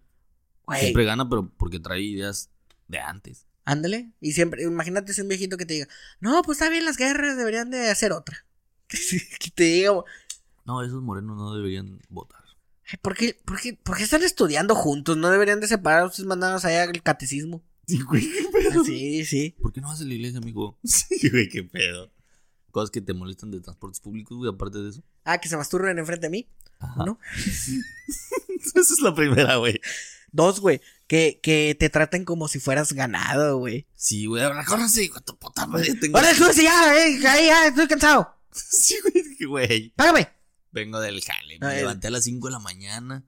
Speaker 1: Güey,
Speaker 2: Siempre gana, pero porque trae ideas de antes.
Speaker 1: ándale. Y siempre, imagínate si un viejito que te diga, no, pues está bien las guerras, deberían de hacer otra. que te diga,
Speaker 2: No, esos morenos no deberían votar.
Speaker 1: "Ay, ¿por qué, por, qué, por qué están estudiando juntos? No deberían de separarlos, mandarlos allá al catecismo.
Speaker 2: Sí, güey, qué
Speaker 1: Ah, Sí, sí.
Speaker 2: ¿Por qué no vas a la iglesia, amigo? Sí, güey, qué pedo. Cosas que te molestan de transportes públicos, güey, aparte de eso.
Speaker 1: Ah, que se masturben enfrente de mí.
Speaker 2: Ajá.
Speaker 1: ¿No?
Speaker 2: Esa es la primera, güey.
Speaker 1: Dos, güey. Que, que te traten como si fueras ganado, güey.
Speaker 2: Sí, güey, ahora córranse, hijo de tu puta madre. Tengo...
Speaker 1: Ahora ya, eh, ya, ya, estoy cansado.
Speaker 2: Sí, güey, güey.
Speaker 1: Págame.
Speaker 2: Vengo del jale. Me
Speaker 1: Ay.
Speaker 2: levanté a las 5 de la mañana.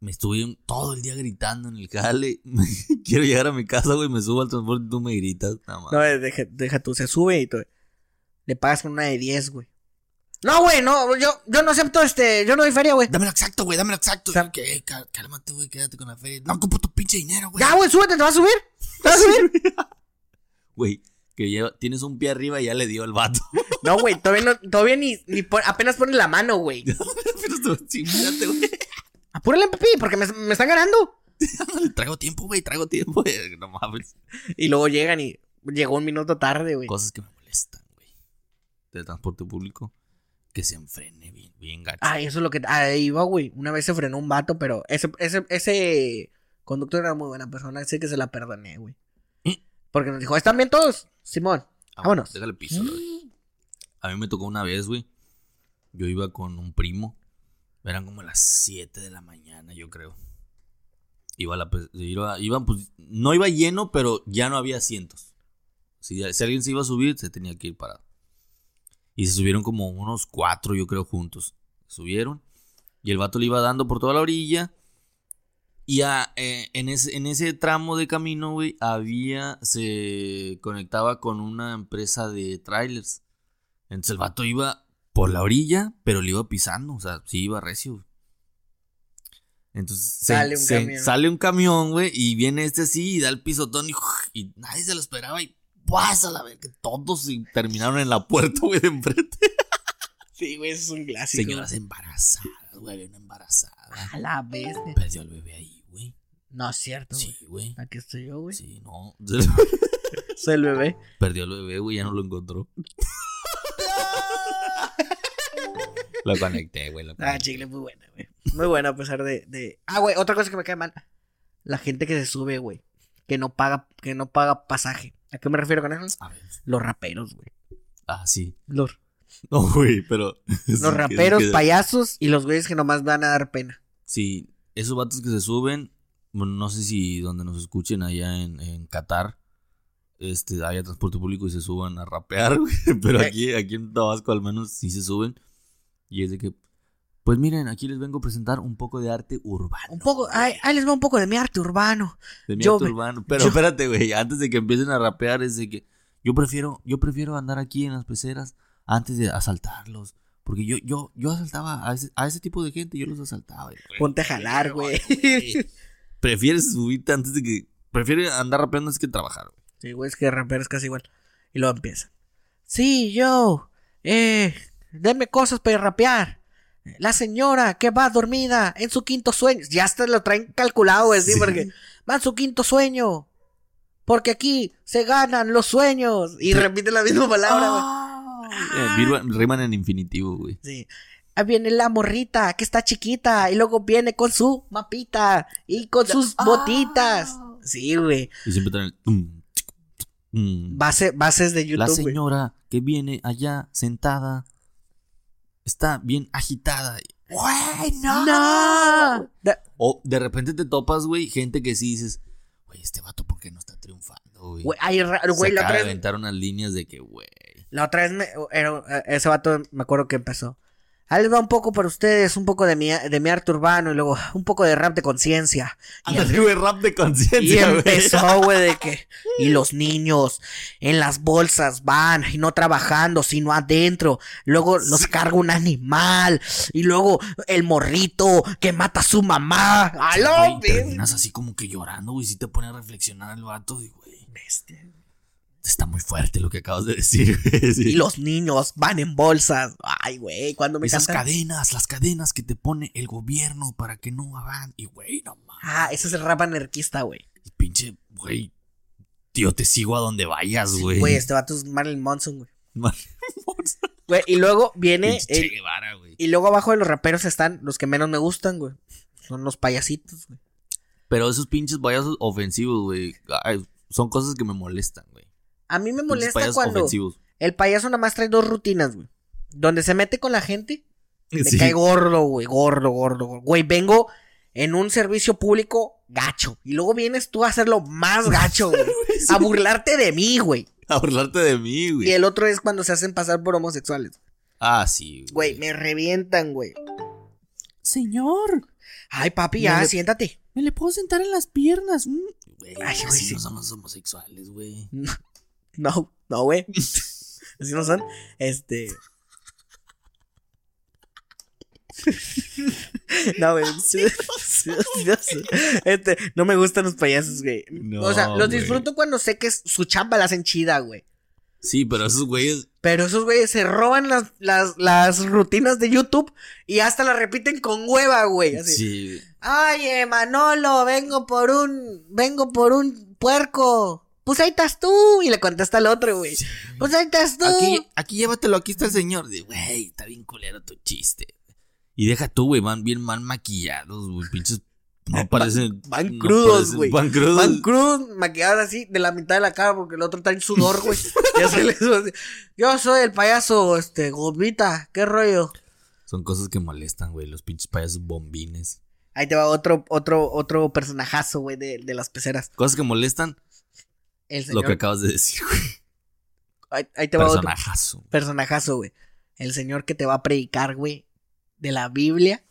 Speaker 2: Me estuve todo el día gritando en el jale. Quiero llegar a mi casa, güey. Me subo al transporte y tú me gritas. Nada más.
Speaker 1: No, eh, deja, deja tú, se sube y tú, le pagas con una de 10, güey. No, güey, no, yo, yo no acepto este, yo no doy feria, güey.
Speaker 2: Dámelo exacto, güey, dámelo exacto.
Speaker 1: Sam-
Speaker 2: ¿Qué? Cá- Cálmate, güey, quédate con la feria. No ocupo tu pinche dinero, güey.
Speaker 1: Ya, güey, súbete, ¿te vas a subir? ¿Te vas a subir?
Speaker 2: Güey, que lleva, tienes un pie arriba y ya le dio el vato.
Speaker 1: No, güey, todavía no, todavía ni, ni pon- apenas pone la mano, güey.
Speaker 2: Güey.
Speaker 1: Apúrale, papi, porque me, me están ganando.
Speaker 2: Traigo tiempo, güey, traigo tiempo. güey. No mames.
Speaker 1: Y luego llegan y llegó un minuto tarde, güey.
Speaker 2: Cosas que me molestan, güey. Del transporte público. Que se enfrene bien, bien gacho.
Speaker 1: Ay, eso es lo que, ahí va, güey. Una vez se frenó un vato, pero ese, ese, ese conductor era muy buena persona, así que se la perdoné, güey. Porque nos dijo, ¿están bien todos? Simón.
Speaker 2: Ah,
Speaker 1: vámonos.
Speaker 2: Déjale piso. A mí me tocó una vez, güey. Yo iba con un primo. Eran como las 7 de la mañana, yo creo. Iba a la, iba, iba, pues, no iba lleno, pero ya no había asientos. Si, si alguien se iba a subir, se tenía que ir parado. Y se subieron como unos cuatro, yo creo, juntos. Subieron. Y el vato le iba dando por toda la orilla. Y a- eh, en, ese, en ese tramo de camino, güey, había, se conectaba con una empresa de trailers. Entonces el vato iba por la orilla, pero le iba pisando, o sea, sí iba recio. güey. Entonces se-
Speaker 1: Sale un
Speaker 2: se-
Speaker 1: camión.
Speaker 2: sale un camión, güey, y viene este así y da el pisotón y, y nadie se lo esperaba y ¡guas! a la vez que todos terminaron en la puerta, güey, de enfrente.
Speaker 1: Sí, güey, eso es un clásico.
Speaker 2: Señoras embarazadas, güey, una embarazada.
Speaker 1: A la vez.
Speaker 2: Perdió al bebé ahí, güey.
Speaker 1: No es cierto.
Speaker 2: Sí, güey.
Speaker 1: Aquí estoy yo, güey.
Speaker 2: Sí, no.
Speaker 1: Soy el bebé.
Speaker 2: Perdió al bebé, güey, ya no lo encontró. Lo conecté, güey. Lo
Speaker 1: Ah, chicle, muy buena, güey. Muy buena a pesar de, de... Ah, güey, otra cosa que me cae mal. La gente que se sube, güey. Que no paga, que no paga pasaje. ¿A qué me refiero con eso?
Speaker 2: A ver.
Speaker 1: Los raperos, güey.
Speaker 2: Ah, sí.
Speaker 1: Los,
Speaker 2: No, güey, pero.
Speaker 1: los raperos, payasos y los güeyes que nomás van a dar pena.
Speaker 2: Sí, esos vatos que se suben. Bueno, no sé si donde nos escuchen allá en, en Qatar. Este, haya transporte público y se suban a rapear, güey. Pero
Speaker 1: Eh.
Speaker 2: aquí, aquí en Tabasco al menos sí se suben. Y es de que. Pues miren, aquí les vengo a presentar un poco de arte urbano.
Speaker 1: Un poco, ahí, ahí les va un poco de mi arte urbano.
Speaker 2: De mi
Speaker 1: Yo
Speaker 2: arte urbano. Pero
Speaker 1: yo-
Speaker 2: espérate, güey. Antes de que empiecen a rapear, es de que yo prefiero, yo prefiero andar aquí en las peceras antes de asaltarlos. Porque yo, yo, yo asaltaba a ese, a ese tipo de gente, yo los asaltaba. güey.
Speaker 1: Ponte a jalar, güey.
Speaker 2: Prefieres subirte antes de que. Prefieres andar rapeando antes que trabajar, güey.
Speaker 1: Sí, güey, es que rapero es casi igual. Y luego empieza. Sí, yo. Eh, deme cosas para rapear. La señora que va dormida en su quinto sueño. Ya hasta lo traen calculado, güey, sí,
Speaker 2: Sí.
Speaker 1: porque va en su quinto sueño. Porque aquí se ganan los sueños. Y repite la misma palabra, güey.
Speaker 2: Virma- riman en infinitivo, güey.
Speaker 1: Sí. Ahí viene la morrita que está chiquita y luego viene con su mapita y con sus botitas. Sí, güey.
Speaker 2: Y siempre traen el.
Speaker 1: Base, bases de
Speaker 2: La
Speaker 1: YouTube, güey.
Speaker 2: señora que viene allá sentada está bien agitada. ¡Güey, no!
Speaker 1: ¡No! Da-
Speaker 2: O de repente te topas, güey, gente que sí dices, güey, este vato, ¿por qué no está triunfando, güey?
Speaker 1: Güey, ay, güey,
Speaker 2: Se
Speaker 1: la
Speaker 2: acaba
Speaker 1: otra
Speaker 2: de aventar unas líneas de que, güey.
Speaker 1: La otra vez me, era- ese vato me acuerdo que empezó. Ahí les va un poco para ustedes, un poco de mi, de mi arte urbano y luego un poco de rap de conciencia. Y,
Speaker 2: Ándale, güey, rap de
Speaker 1: y
Speaker 2: conciencia, güey.
Speaker 1: empezó, güey, de que. Y los niños en las bolsas van y no trabajando, sino adentro. Luego los carga un animal. Y luego el morrito que mata a su mamá.
Speaker 2: Sí,
Speaker 1: ¡Aló,
Speaker 2: güey, terminas así como que llorando, güey, si te pone a reflexionar el vato, y, güey,
Speaker 1: bestia!
Speaker 2: Está muy fuerte lo que acabas de decir, sí.
Speaker 1: Y los niños van en bolsas. Ay, güey, cuando me
Speaker 2: Esas
Speaker 1: cantan-
Speaker 2: cadenas, las cadenas que te pone el gobierno para que no hagan, y, güey, no mames.
Speaker 1: Ah, ese es el rap anarquista, güey.
Speaker 2: Y pinche, güey, tío, te sigo a donde vayas, güey.
Speaker 1: Güey, este vato es Marilyn Manson, güey.
Speaker 2: Mar-
Speaker 1: Güey, y luego viene. El-
Speaker 2: Guevara, güey.
Speaker 1: y luego abajo de los raperos están los que menos me gustan, güey. Son los payasitos, güey.
Speaker 2: Pero esos pinches payasos ofensivos, güey, son cosas que me molestan.
Speaker 1: A mí me molesta cuando
Speaker 2: ofensivos.
Speaker 1: el payaso nada más trae dos rutinas, güey. Donde se mete con la gente, me
Speaker 2: Sí.
Speaker 1: cae gordo, güey, gordo, gordo, gordo. Güey, vengo en un servicio público gacho. Y luego vienes tú a hacerlo más gacho, güey. A burlarte de mí, güey.
Speaker 2: A burlarte de mí,
Speaker 1: Y
Speaker 2: güey.
Speaker 1: el otro es cuando se hacen pasar por homosexuales.
Speaker 2: Ah, sí,
Speaker 1: Güey, me revientan, güey.
Speaker 2: Señor,
Speaker 1: Ay, papi, ya,
Speaker 2: le-
Speaker 1: siéntate.
Speaker 2: ¿me le puedo sentar en las piernas? Mm. Güey,
Speaker 1: Ay, güey, sí.
Speaker 2: no son los homosexuales, güey.
Speaker 1: No, no, güey. Así no son. Este. No, güey. sí, sí, sí, sí. Este, no me gustan los payasos, güey.
Speaker 2: No,
Speaker 1: o sea, los
Speaker 2: güey.
Speaker 1: disfruto cuando sé que es- su chamba la hacen chida, güey.
Speaker 2: Sí, pero esos güeyes,
Speaker 1: Pero esos güeyes se roban las, las, las rutinas de YouTube y hasta las repiten con hueva, güey. Así.
Speaker 2: sí.
Speaker 1: Oye, Manolo, vengo por un. Vengo por un puerco. Pues ahí estás tú. Y le contesta al otro, güey. Pues ahí estás tú.
Speaker 2: Aquí, aquí llévatelo, aquí está el señor. De, Güey, está bien culero tu chiste. Y deja tú, güey, van bien mal maquillados, güey, pinches. No parecen.
Speaker 1: van crudos, güey.
Speaker 2: Van crudos.
Speaker 1: Van Cruz maquillados así de la mitad de la cara porque el otro está en sudor, güey. Ya se les. Yo soy el payaso, este, Gobita, qué rollo.
Speaker 2: Son cosas que molestan, güey, los pinches payasos bombines.
Speaker 1: Ahí te va otro, otro, otro personajazo, güey, de, de las peceras.
Speaker 2: Cosas que molestan,
Speaker 1: El
Speaker 2: lo que acabas de decir, güey.
Speaker 1: ahí, ahí te va otro
Speaker 2: Personajazo.
Speaker 1: personajazo, güey. El señor que te va a predicar, güey, de la Biblia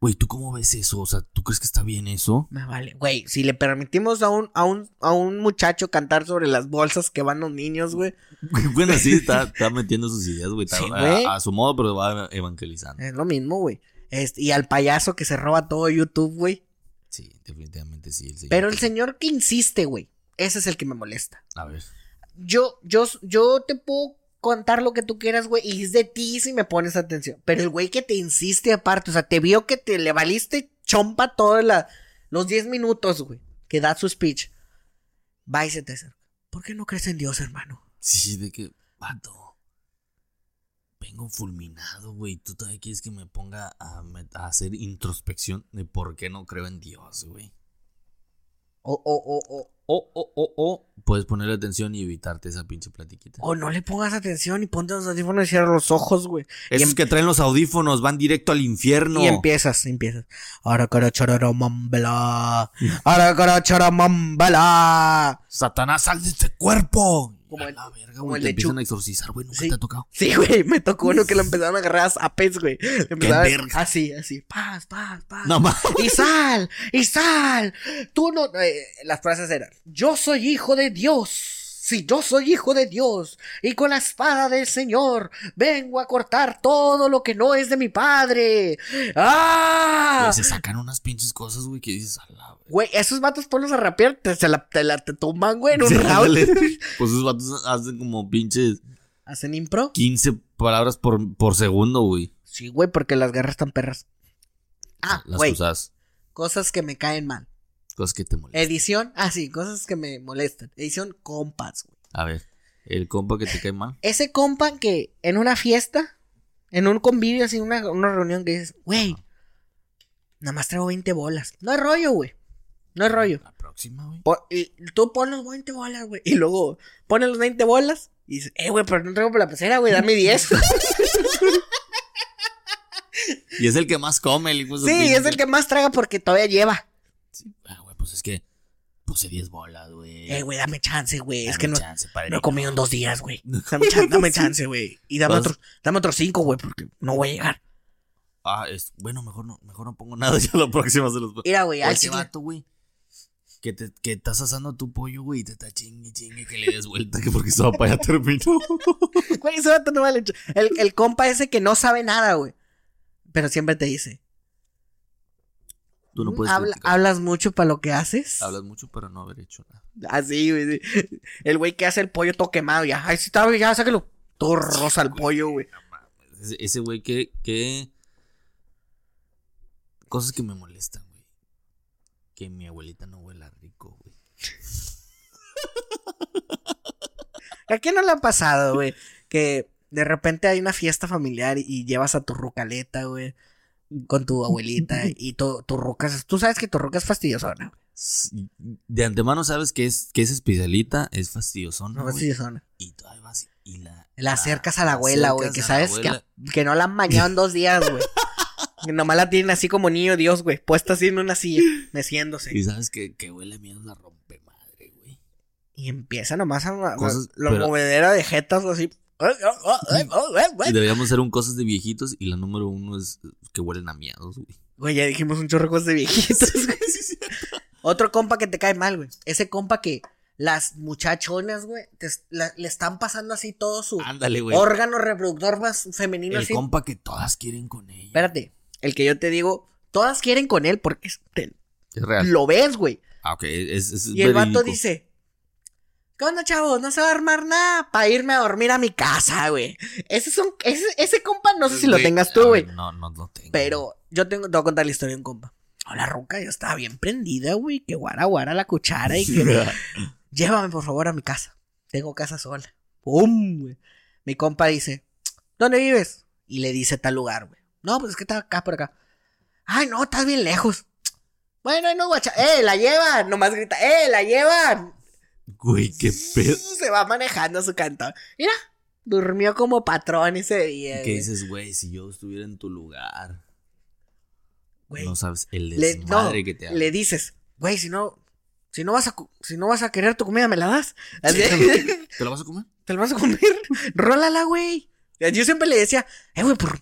Speaker 2: Güey, ¿tú cómo ves eso? O sea, ¿tú crees que está bien eso?
Speaker 1: Me vale. Güey, si le permitimos a un, a un, a un muchacho cantar sobre las bolsas que van los niños, güey.
Speaker 2: Bueno, sí, está, está metiendo sus ideas, güey.
Speaker 1: Sí,
Speaker 2: a, a su modo, pero va evangelizando.
Speaker 1: Es lo mismo, güey. Este, y al payaso que se roba todo YouTube, güey.
Speaker 2: Sí, definitivamente sí. El señor
Speaker 1: Pero el señor que insiste, güey. Ese es el que me molesta.
Speaker 2: A ver.
Speaker 1: Yo, yo, yo te puedo contar lo que tú quieras, güey, y es de ti si me pones atención. Pero el güey que te insiste aparte, o sea, te vio que te le valiste chompa todos los 10 minutos, güey, que da su speech. Va y se te acerca. ¿Por qué no crees en Dios, hermano?
Speaker 2: Sí, de que, vato. Vengo fulminado, güey. Tú todavía quieres que me ponga a hacer introspección de por qué no creo en Dios, güey.
Speaker 1: O, o, o, o,
Speaker 2: O, o, o, o, puedes ponerle atención y evitarte esa pinche platiquita.
Speaker 1: o no le pongas atención y ponte los audífonos y cierra los ojos, güey.
Speaker 2: Esos
Speaker 1: em-
Speaker 2: que traen los audífonos van directo al infierno.
Speaker 1: y empiezas, empiezas. Ahora cara charara mambala. Ahora cara chara mambala.
Speaker 2: Satanás, sal de este cuerpo.
Speaker 1: Como el-
Speaker 2: la verga,
Speaker 1: como el
Speaker 2: Te empiezan a exorcizar, güey. Nunca
Speaker 1: Sí.
Speaker 2: te ha tocado.
Speaker 1: Sí, güey, me tocó uno que lo empezaron a agarrar a zapes, güey. Empezaron a-
Speaker 2: verga.
Speaker 1: Así, así. Paz, paz, paz.
Speaker 2: No más.
Speaker 1: Y sal, y sal. Tú no. eh, las frases eran: Yo soy hijo de Dios. Sí, yo soy hijo de Dios. Y con la espada del Señor vengo a cortar todo lo que no es de mi padre. ¡Ah!
Speaker 2: Güey, se sacan unas pinches cosas, güey, que dices, a la.
Speaker 1: Güey, esos vatos ponlos a rapear, te, se la, te la te tumban, güey, en un
Speaker 2: Sí,
Speaker 1: round.
Speaker 2: Pues esos vatos hacen como pinches
Speaker 1: ¿Hacen impro?
Speaker 2: 15 palabras por, por segundo, güey.
Speaker 1: Sí, güey, porque las guerras están perras. Ah,
Speaker 2: Las
Speaker 1: güey,
Speaker 2: cosas,
Speaker 1: cosas que me caen mal.
Speaker 2: cosas que te molestan.
Speaker 1: Edición, ah, sí, cosas que me molestan. Edición compas, güey.
Speaker 2: A ver, el compa que te cae mal.
Speaker 1: Ese compa que en una fiesta, en un convivio, así, una, una reunión que dices, güey, nada más traigo 20 bolas. No hay rollo, güey. No hay rollo.
Speaker 2: La próxima, güey.
Speaker 1: Y tú pon los 20 bolas, güey. Y luego pones los 20 bolas y dices, eh, güey, pero no traigo por la pecera, güey, dame 10.
Speaker 2: Y es el que más come, el hijo
Speaker 1: sí, es el que más traga porque todavía lleva.
Speaker 2: Sí, ah, güey, pues es que puse 10 bolas, güey.
Speaker 1: Eh, güey, dame chance, güey. Es que no,
Speaker 2: chance,
Speaker 1: no he comido en dos días, güey. Dame, chan- dame chance, güey. Y dame otros, dame otros cinco, güey, porque no voy a llegar.
Speaker 2: Ah, es, bueno, mejor no, mejor no pongo nada, ya la próxima se los pongo.
Speaker 1: Mira, güey, al
Speaker 2: ese vato, güey. Que, te, que estás asando tu pollo, güey, y te está chingue, chingue, que le des vuelta, que porque esa papá ya terminó.
Speaker 1: Güey, ese vato no vale. El, el compa ese que no sabe nada, güey. Pero siempre te dice.
Speaker 2: Tú no
Speaker 1: "Mm,
Speaker 2: puedes
Speaker 1: habla- hablas mucho para lo que haces.
Speaker 2: Hablas mucho para no haber hecho nada.
Speaker 1: Así, güey. sí. El güey que hace el pollo todo quemado. Ya, ay, sí, está, güey, ya, sáquelo. Todo rosa el pollo, güey.
Speaker 2: Ese- güey que, que... Cosas que me molestan, güey. Que mi abuelita no huela rico, güey.
Speaker 1: ¿A quién no le ha pasado, güey? Que de repente hay una fiesta familiar y, llevas a tu rucaleta, güey. Con tu abuelita y tu, tu ruca. Tú sabes que tu ruca es fastidiosona,
Speaker 2: De antemano sabes que es, que es especialita, es fastidiosona,
Speaker 1: No fastidiosona.
Speaker 2: Y tú ahí vas y la...
Speaker 1: La acercas a la abuela, güey. Que sabes que, que no la han bañado en dos días, güey. Nomás la tienen así como niño Dios, güey. Puesta así en una silla, meciéndose.
Speaker 2: Y sabes que, que huele a miedo la rompe madre, güey.
Speaker 1: Y empieza nomás a.
Speaker 2: Cosas-
Speaker 1: la
Speaker 2: pero-
Speaker 1: movedera de jetas así.
Speaker 2: Y deberíamos hacer un cosas de viejitos y la número uno es que huelen a miados, güey.
Speaker 1: Güey, ya dijimos un chorro de cosas de viejitos, güey. Otro compa que te cae mal, güey. Ese compa que las muchachonas, güey, te- la- le están pasando así todo su
Speaker 2: Ándale,
Speaker 1: órgano reproductor más femenino
Speaker 2: El
Speaker 1: así.
Speaker 2: compa que todas quieren con ella.
Speaker 1: Espérate, el que yo te digo, todas quieren con él porque es- te-
Speaker 2: Es real.
Speaker 1: lo ves, güey.
Speaker 2: Ah, ok, es, es
Speaker 1: Y el vato dice, ¿qué onda, chavos? No se va a armar nada para irme a dormir a mi casa, güey. Ese, es un- ese, ese compa no sé si lo tengas tú, güey.
Speaker 2: No, no lo tengo.
Speaker 1: Pero yo tengo, te voy a contar la historia de un compa. La ruca ya estaba bien prendida, güey. Que guara guara la cuchara y que llévame por favor a mi casa. Tengo casa sola. ¡Pum! güey! Mi compa dice, ¿dónde vives? Y le dice tal lugar, güey. No, pues es que está acá por acá. Ay, no, estás bien lejos. Bueno, no, guacha. ¡Eh, la llevan! Nomás grita, ¡eh, la llevan!
Speaker 2: Güey, qué pedo.
Speaker 1: Se va manejando su canto. Mira, durmió como patrón ese día.
Speaker 2: ¿Qué dices, güey? Si yo estuviera en tu lugar.
Speaker 1: Güey,
Speaker 2: No sabes el
Speaker 1: le, no,
Speaker 2: desmadre que te hago.
Speaker 1: le dices, güey, si no, si no vas a, si no vas a querer tu comida, me la das. Así-
Speaker 2: ¿Te lo vas a comer?
Speaker 1: ¿Te la vas a comer? Rólala, güey. Yo siempre le decía, eh, güey, Por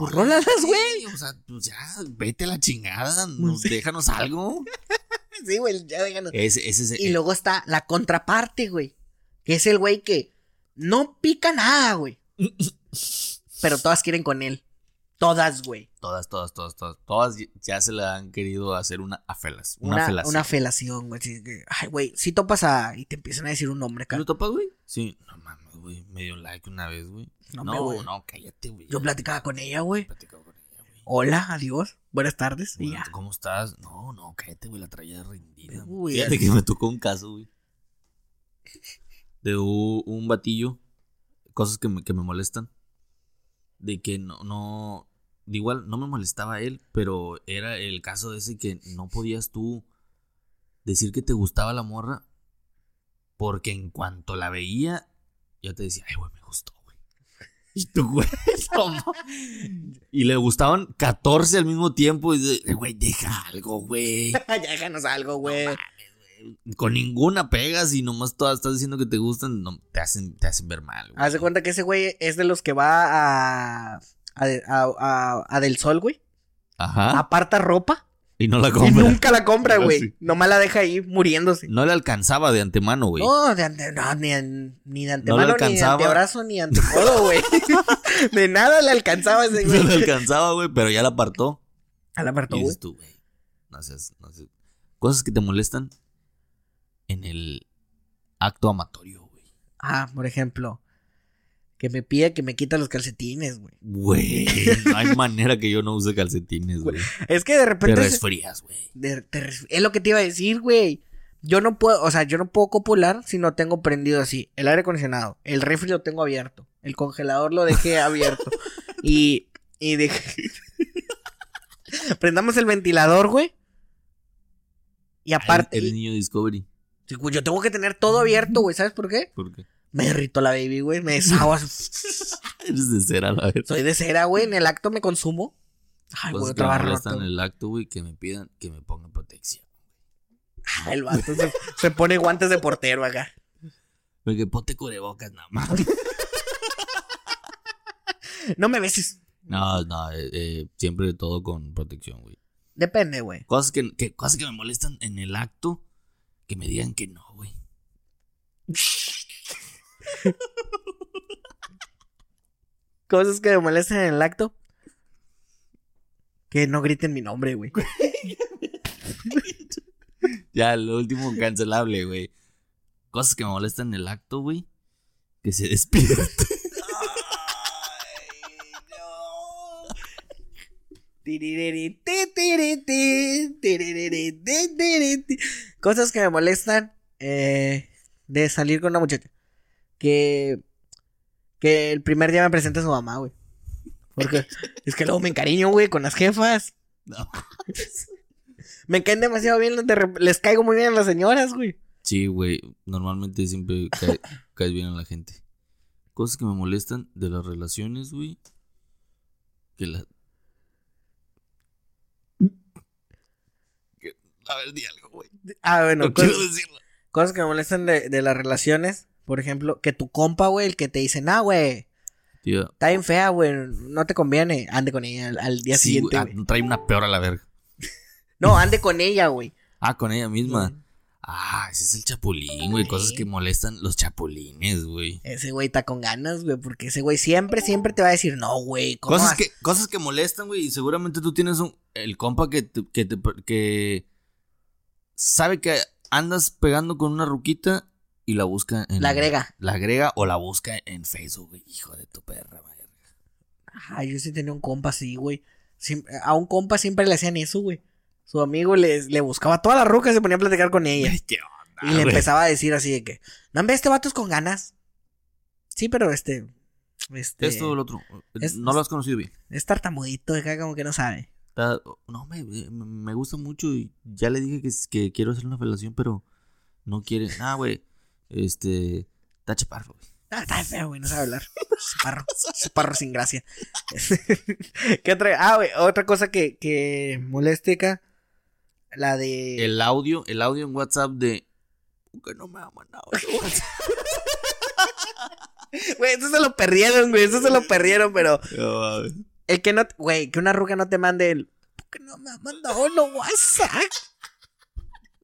Speaker 1: Pues rólalas, güey.
Speaker 2: O sea, pues ya, vete a la chingada. Nos, déjanos algo.
Speaker 1: Sí, güey, ya déjanos. Y luego está la contraparte, güey. Que es el güey que no pica nada, güey. Pero todas quieren con él. Todas, güey.
Speaker 2: Todas, todas, todas, todas. Todas ya se la han querido hacer una afelas. Una,
Speaker 1: Una,
Speaker 2: felación.
Speaker 1: una felación, güey. Ay, güey, si topas a. Y te empiezan a decir un nombre, cara.
Speaker 2: ¿Lo topas, güey? Sí. No mames, güey. Me dio like una vez, güey.
Speaker 1: No,
Speaker 2: No,
Speaker 1: me,
Speaker 2: no,
Speaker 1: güey.
Speaker 2: cállate, güey.
Speaker 1: Yo platicaba con ella, güey.
Speaker 2: Platicaba con ella, güey.
Speaker 1: Hola, adiós. Buenas tardes. Y
Speaker 2: Bueno,
Speaker 1: ya.
Speaker 2: ¿Cómo estás? No, no, cállate, güey. La traía rendida.
Speaker 1: Uy,
Speaker 2: Fíjate que me tocó un caso, güey. De un, un batillo. Cosas que me, que me molestan. De que no, no. De igual, no me molestaba él, pero era el caso de ese que no podías tú decir que te gustaba la morra. Porque en cuanto la veía, ya te decía, ay, güey, me gustó, güey. Y tú, güey, Y le gustaban 14 al mismo tiempo. Y de, güey, deja algo, güey.
Speaker 1: ya déjanos algo, güey.
Speaker 2: Con ninguna pegas y nomás todas estás diciendo que te gustan, no, te hacen, te hacen ver mal, güey.
Speaker 1: Haz de cuenta que ese güey es de los que va a. A, a, a- a Del Sol, güey.
Speaker 2: Ajá.
Speaker 1: Aparta ropa.
Speaker 2: Y no la
Speaker 1: Y
Speaker 2: compra.
Speaker 1: nunca la compra, güey.
Speaker 2: sí.
Speaker 1: Nomás la deja ahí muriéndose.
Speaker 2: No le alcanzaba de antemano, güey.
Speaker 1: No, de ante- no, ni, ni de antemano, ni de antebrazo, ni antecodo, güey. de nada le alcanzaba ese
Speaker 2: No le
Speaker 1: güey.
Speaker 2: alcanzaba, güey, pero ya la apartó.
Speaker 1: A la apartó,
Speaker 2: Y
Speaker 1: güey.
Speaker 2: tú, güey. No seas, no seas- Cosas que te molestan en el acto amatorio, güey.
Speaker 1: Ah, por ejemplo. Que me pide que me quita los calcetines, güey.
Speaker 2: Güey, no hay manera que yo no use calcetines, güey.
Speaker 1: Es que de
Speaker 2: Te
Speaker 1: repente. se-
Speaker 2: resfrías, güey.
Speaker 1: te es lo que te iba a decir, güey. Yo no puedo, o sea, yo no puedo copular si no tengo prendido así. El aire acondicionado, el refri lo tengo abierto, el congelador lo dejé abierto. y, y dejé. Prendamos el ventilador, güey. Y aparte,
Speaker 2: El, el niño Discovery.
Speaker 1: Yo tengo que tener todo abierto, güey. ¿Sabes por qué?
Speaker 2: ¿Por qué?
Speaker 1: Me derrito la baby, güey. Me deshago.
Speaker 2: Eres de cera, la verdad.
Speaker 1: Soy de cera, güey. En el acto me consumo. Ay, güey,
Speaker 2: Cosas que
Speaker 1: otra barra
Speaker 2: en el acto, güey, que me pidan que me pongan protección.
Speaker 1: Ah, El vato se, se pone guantes de portero acá.
Speaker 2: Porque ponte cubrebocas nada más.
Speaker 1: No me beses.
Speaker 2: No, no, eh, eh, siempre todo con protección, güey.
Speaker 1: Depende, güey.
Speaker 2: Cosas que, que- cosas que me molestan en el acto, que me digan que no, güey.
Speaker 1: Cosas que me molestan en el acto. Que no griten mi nombre, güey.
Speaker 2: Ya, lo último cancelable, güey. Cosas que me molestan en el acto, güey. Que se despierte.
Speaker 1: Cosas que me molestan eh, de salir con una muchacha. Que, que el primer día me presenta a su mamá, güey. Porque es que luego me encariño, güey, con las jefas.
Speaker 2: No.
Speaker 1: Me caen demasiado bien, les caigo muy bien a las señoras, güey.
Speaker 2: Sí, güey. Normalmente siempre cae- caes bien a la gente. Cosas que me molestan de las relaciones, güey. Que la. Que- A ver, di algo, güey.
Speaker 1: Ah, bueno,
Speaker 2: No
Speaker 1: cosas,
Speaker 2: quiero decirlo.
Speaker 1: cosas que me molestan de, de las relaciones. Por ejemplo, que tu compa, güey, el que te dice, nah, güey,
Speaker 2: Tío,
Speaker 1: está bien fea, güey, no te conviene. Ande con ella al, al día
Speaker 2: sí,
Speaker 1: siguiente, güey.
Speaker 2: trae una peor a la verga.
Speaker 1: No, ande con ella, güey.
Speaker 2: Ah, con ella misma. Ah, ese es el chapulín, güey. Cosas que molestan los chapulines, güey.
Speaker 1: Ese güey está con ganas, güey, porque ese güey siempre, siempre te va a decir, no, güey, ¿cómo
Speaker 2: Cosas
Speaker 1: vas-?"
Speaker 2: que, cosas que molestan, güey. Y seguramente tú tienes un. El compa que te- que, te- que sabe que andas pegando con una ruquita y la busca en.
Speaker 1: La agrega.
Speaker 2: La agrega o la busca en Facebook, güey. Hijo de tu perra, madre.
Speaker 1: Ay, yo sí tenía un compa así, güey. A un compa siempre le hacían eso, güey. Su amigo le, le buscaba todas las rucas y se ponía a platicar con ella.
Speaker 2: ¿Qué onda,
Speaker 1: Y le
Speaker 2: güey?
Speaker 1: empezaba a decir así de que, no, hombre, este vato es con ganas. Sí, pero este, este,
Speaker 2: Esto o lo otro.
Speaker 1: es-
Speaker 2: no lo has conocido bien.
Speaker 1: es tartamudito, acá como que no sabe.
Speaker 2: Está- no, me, me, me gusta mucho y ya le dije que, que quiero hacer una relación, pero no quiere. Ah, güey. Este. Está chaparro, güey.
Speaker 1: Ah, está feo, güey, no sabe hablar. Chaparro, chaparro sin gracia. ¿Qué otra? Ah, güey, otra cosa que, que moleste acá. La de.
Speaker 2: El audio, el audio en WhatsApp de. Que no me ha mandado WhatsApp".
Speaker 1: Güey, eso se lo perdieron, güey, eso se lo perdieron, pero.
Speaker 2: No.
Speaker 1: El que no, güey, que una ruca no te mande el. ¿Por qué no me ha mandado no WhatsApp?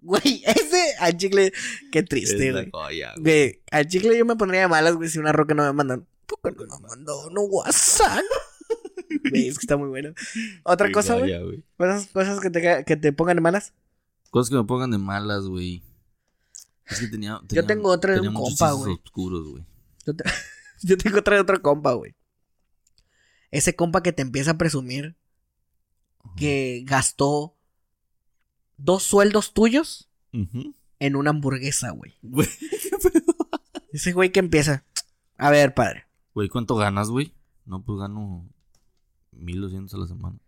Speaker 1: Güey, ese al chicle, qué triste, güey.
Speaker 2: joya, güey.
Speaker 1: Güey, al chicle yo me pondría de malas, güey, si una roca no me mandan. ¿Por qué no me mandó no WhatsApp? Güey, es que está muy bueno. Otra
Speaker 2: Qué
Speaker 1: cosa, güey. Cosas, cosas que, te, que te pongan de malas.
Speaker 2: Cosas que me pongan de malas, güey. Es que tenía, tenía-
Speaker 1: tengo otra de un compa, güey.
Speaker 2: oscuros, güey.
Speaker 1: Yo, te- yo tengo otra de otro compa, güey. Ese compa que te empieza a presumir que gastó dos sueldos tuyos en una hamburguesa, güey.
Speaker 2: Güey,
Speaker 1: Ese güey que empieza. A ver, padre.
Speaker 2: Güey, ¿cuánto ganas, güey? No, pues gano 1200 a la semana.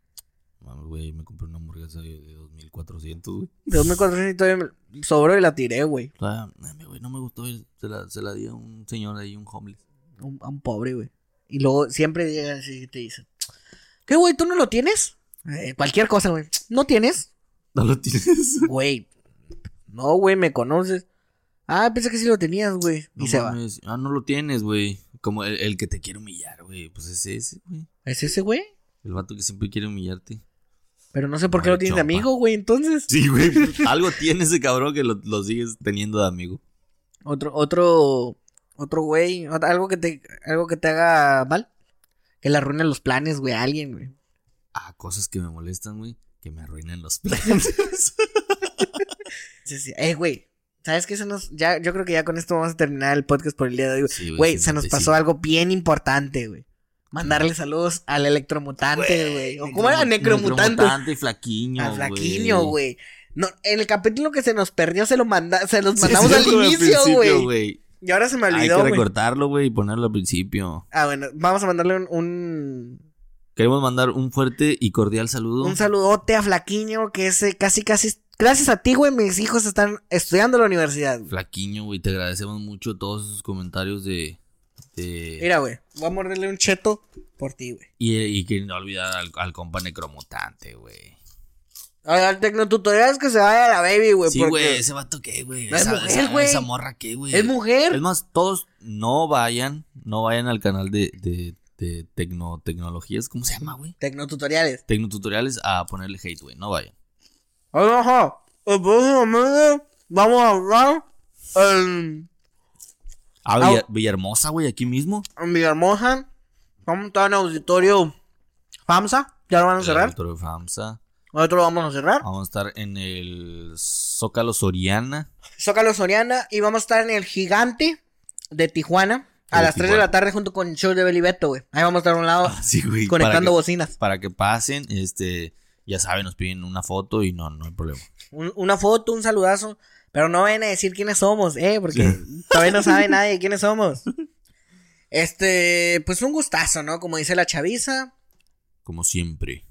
Speaker 2: Mames, güey, me compré una hamburguesa de, de 2400, güey.
Speaker 1: De 2400 y todavía me sobró y la tiré, güey.
Speaker 2: O sea, ay, güey, no me gustó. Se la, se la di a un señor ahí, un homeless.
Speaker 1: A un, a un pobre, güey. Y luego siempre llega así y te dice: ¿Qué, güey? ¿Tú no lo tienes? Eh, cualquier cosa, güey. ¿No tienes?
Speaker 2: ¿No lo tienes?
Speaker 1: Güey. No, güey, me conoces. Ah, pensé que sí lo tenías, güey. Y
Speaker 2: No
Speaker 1: se va.
Speaker 2: Ah, no lo tienes, güey. Como el, el que te quiere humillar, güey. Pues es ese, güey.
Speaker 1: ¿Es ese, güey?
Speaker 2: El vato que siempre quiere humillarte.
Speaker 1: Pero no sé por qué lo tienes de amigo, güey, entonces.
Speaker 2: Sí, güey. Algo tiene ese cabrón que lo, lo sigues teniendo de amigo.
Speaker 1: Otro, otro, otro güey, algo que te, algo que te haga mal. Que le arruine los planes, güey, a alguien, güey.
Speaker 2: Ah, cosas que me molestan, güey. Que me arruinan los planes.
Speaker 1: Sí, sí. Eh, güey, ¿sabes qué? Se nos, ya, yo creo que ya con esto vamos a terminar el podcast por el día de hoy.
Speaker 2: Sí,
Speaker 1: Güey, se nos pasó algo bien importante, güey. Mandarle saludos al electromutante, güey. ¿O ¿Cómo era?
Speaker 2: Necromu-
Speaker 1: Necromutante.
Speaker 2: Necromutante y flaquiño,
Speaker 1: Al flaquiño, güey. No, en el capítulo que se nos perdió se lo manda, se los mandamos
Speaker 2: sí,
Speaker 1: al inicio,
Speaker 2: principio,
Speaker 1: güey. Y ahora se me
Speaker 2: Hay
Speaker 1: olvidó,
Speaker 2: que
Speaker 1: güey.
Speaker 2: recortarlo, güey, y ponerlo al principio.
Speaker 1: Ah, bueno, vamos a mandarle un, un,
Speaker 2: Queremos mandar un fuerte y cordial saludo.
Speaker 1: un saludote a Flaquiño, que es eh, casi, casi, gracias a ti, güey, mis hijos están estudiando en la universidad.
Speaker 2: Flaquiño, güey, te agradecemos mucho todos esos comentarios de... de-
Speaker 1: Mira, güey, voy a morderle un cheto por ti, güey.
Speaker 2: Y, y que no olvidar al, al compa necromutante, güey.
Speaker 1: Al tecnotutorial que se vaya a la baby, güey.
Speaker 2: Sí, güey, ese vato qué, güey.
Speaker 1: No es
Speaker 2: Esa,
Speaker 1: mujer,
Speaker 2: esa- esa morra qué, güey.
Speaker 1: Es mujer.
Speaker 2: Es más, todos no vayan, no vayan al canal de, de, de tecno, tecnologías, ¿cómo se llama, güey?
Speaker 1: Tecnotutoriales.
Speaker 2: Tecnotutoriales a ponerle hate, güey, no vayan.
Speaker 1: Ajá. El próximo mes vamos a hablar en,
Speaker 2: Ah,
Speaker 1: Ah,
Speaker 2: Villa- Villahermosa, güey, aquí mismo.
Speaker 1: en Villahermosa. Vamos a estar en auditorio FAMSA. Ya lo van a
Speaker 2: El
Speaker 1: cerrar.
Speaker 2: auditorio FAMSA.
Speaker 1: Nosotros lo vamos a cerrar.
Speaker 2: Vamos a estar en el Zócalo Soriana.
Speaker 1: Zócalo Soriana. Y vamos a estar en el gigante de Tijuana. A
Speaker 2: De
Speaker 1: las 3 de la tarde junto con el show de Belibeto, güey. Ahí vamos a estar a un lado
Speaker 2: Sí, güey.
Speaker 1: conectando
Speaker 2: para
Speaker 1: bocinas.
Speaker 2: para que pasen, este, ya saben, nos piden una foto y no, no hay problema.
Speaker 1: Un- una foto, un saludazo. Pero no vayan a decir quiénes somos, eh, porque todavía no sabe nadie quiénes somos. Este, pues un gustazo, ¿no? Como dice la chaviza.
Speaker 2: Como siempre.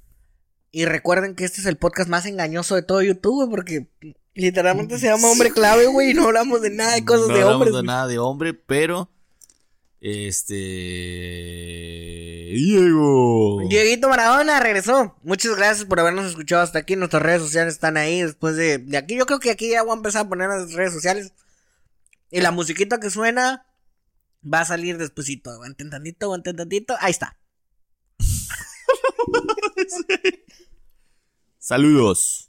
Speaker 1: Y recuerden que este es el podcast más engañoso de todo YouTube, güey, porque literalmente se llama Hombre Clave, güey, y no hablamos de nada de cosas
Speaker 2: no
Speaker 1: de
Speaker 2: hablamos
Speaker 1: hombres.
Speaker 2: de
Speaker 1: güey.
Speaker 2: nada de hombre, pero. Este. Diego.
Speaker 1: Dieguito Maradona regresó. Muchas gracias por habernos escuchado hasta aquí. Nuestras redes sociales están ahí. Después de, de aquí, yo creo que aquí ya voy a empezar a poner las redes sociales. Y la musiquita que suena va a salir despuesito. Aguanten tantito, aguanten tantito. Ahí está.
Speaker 2: Saludos.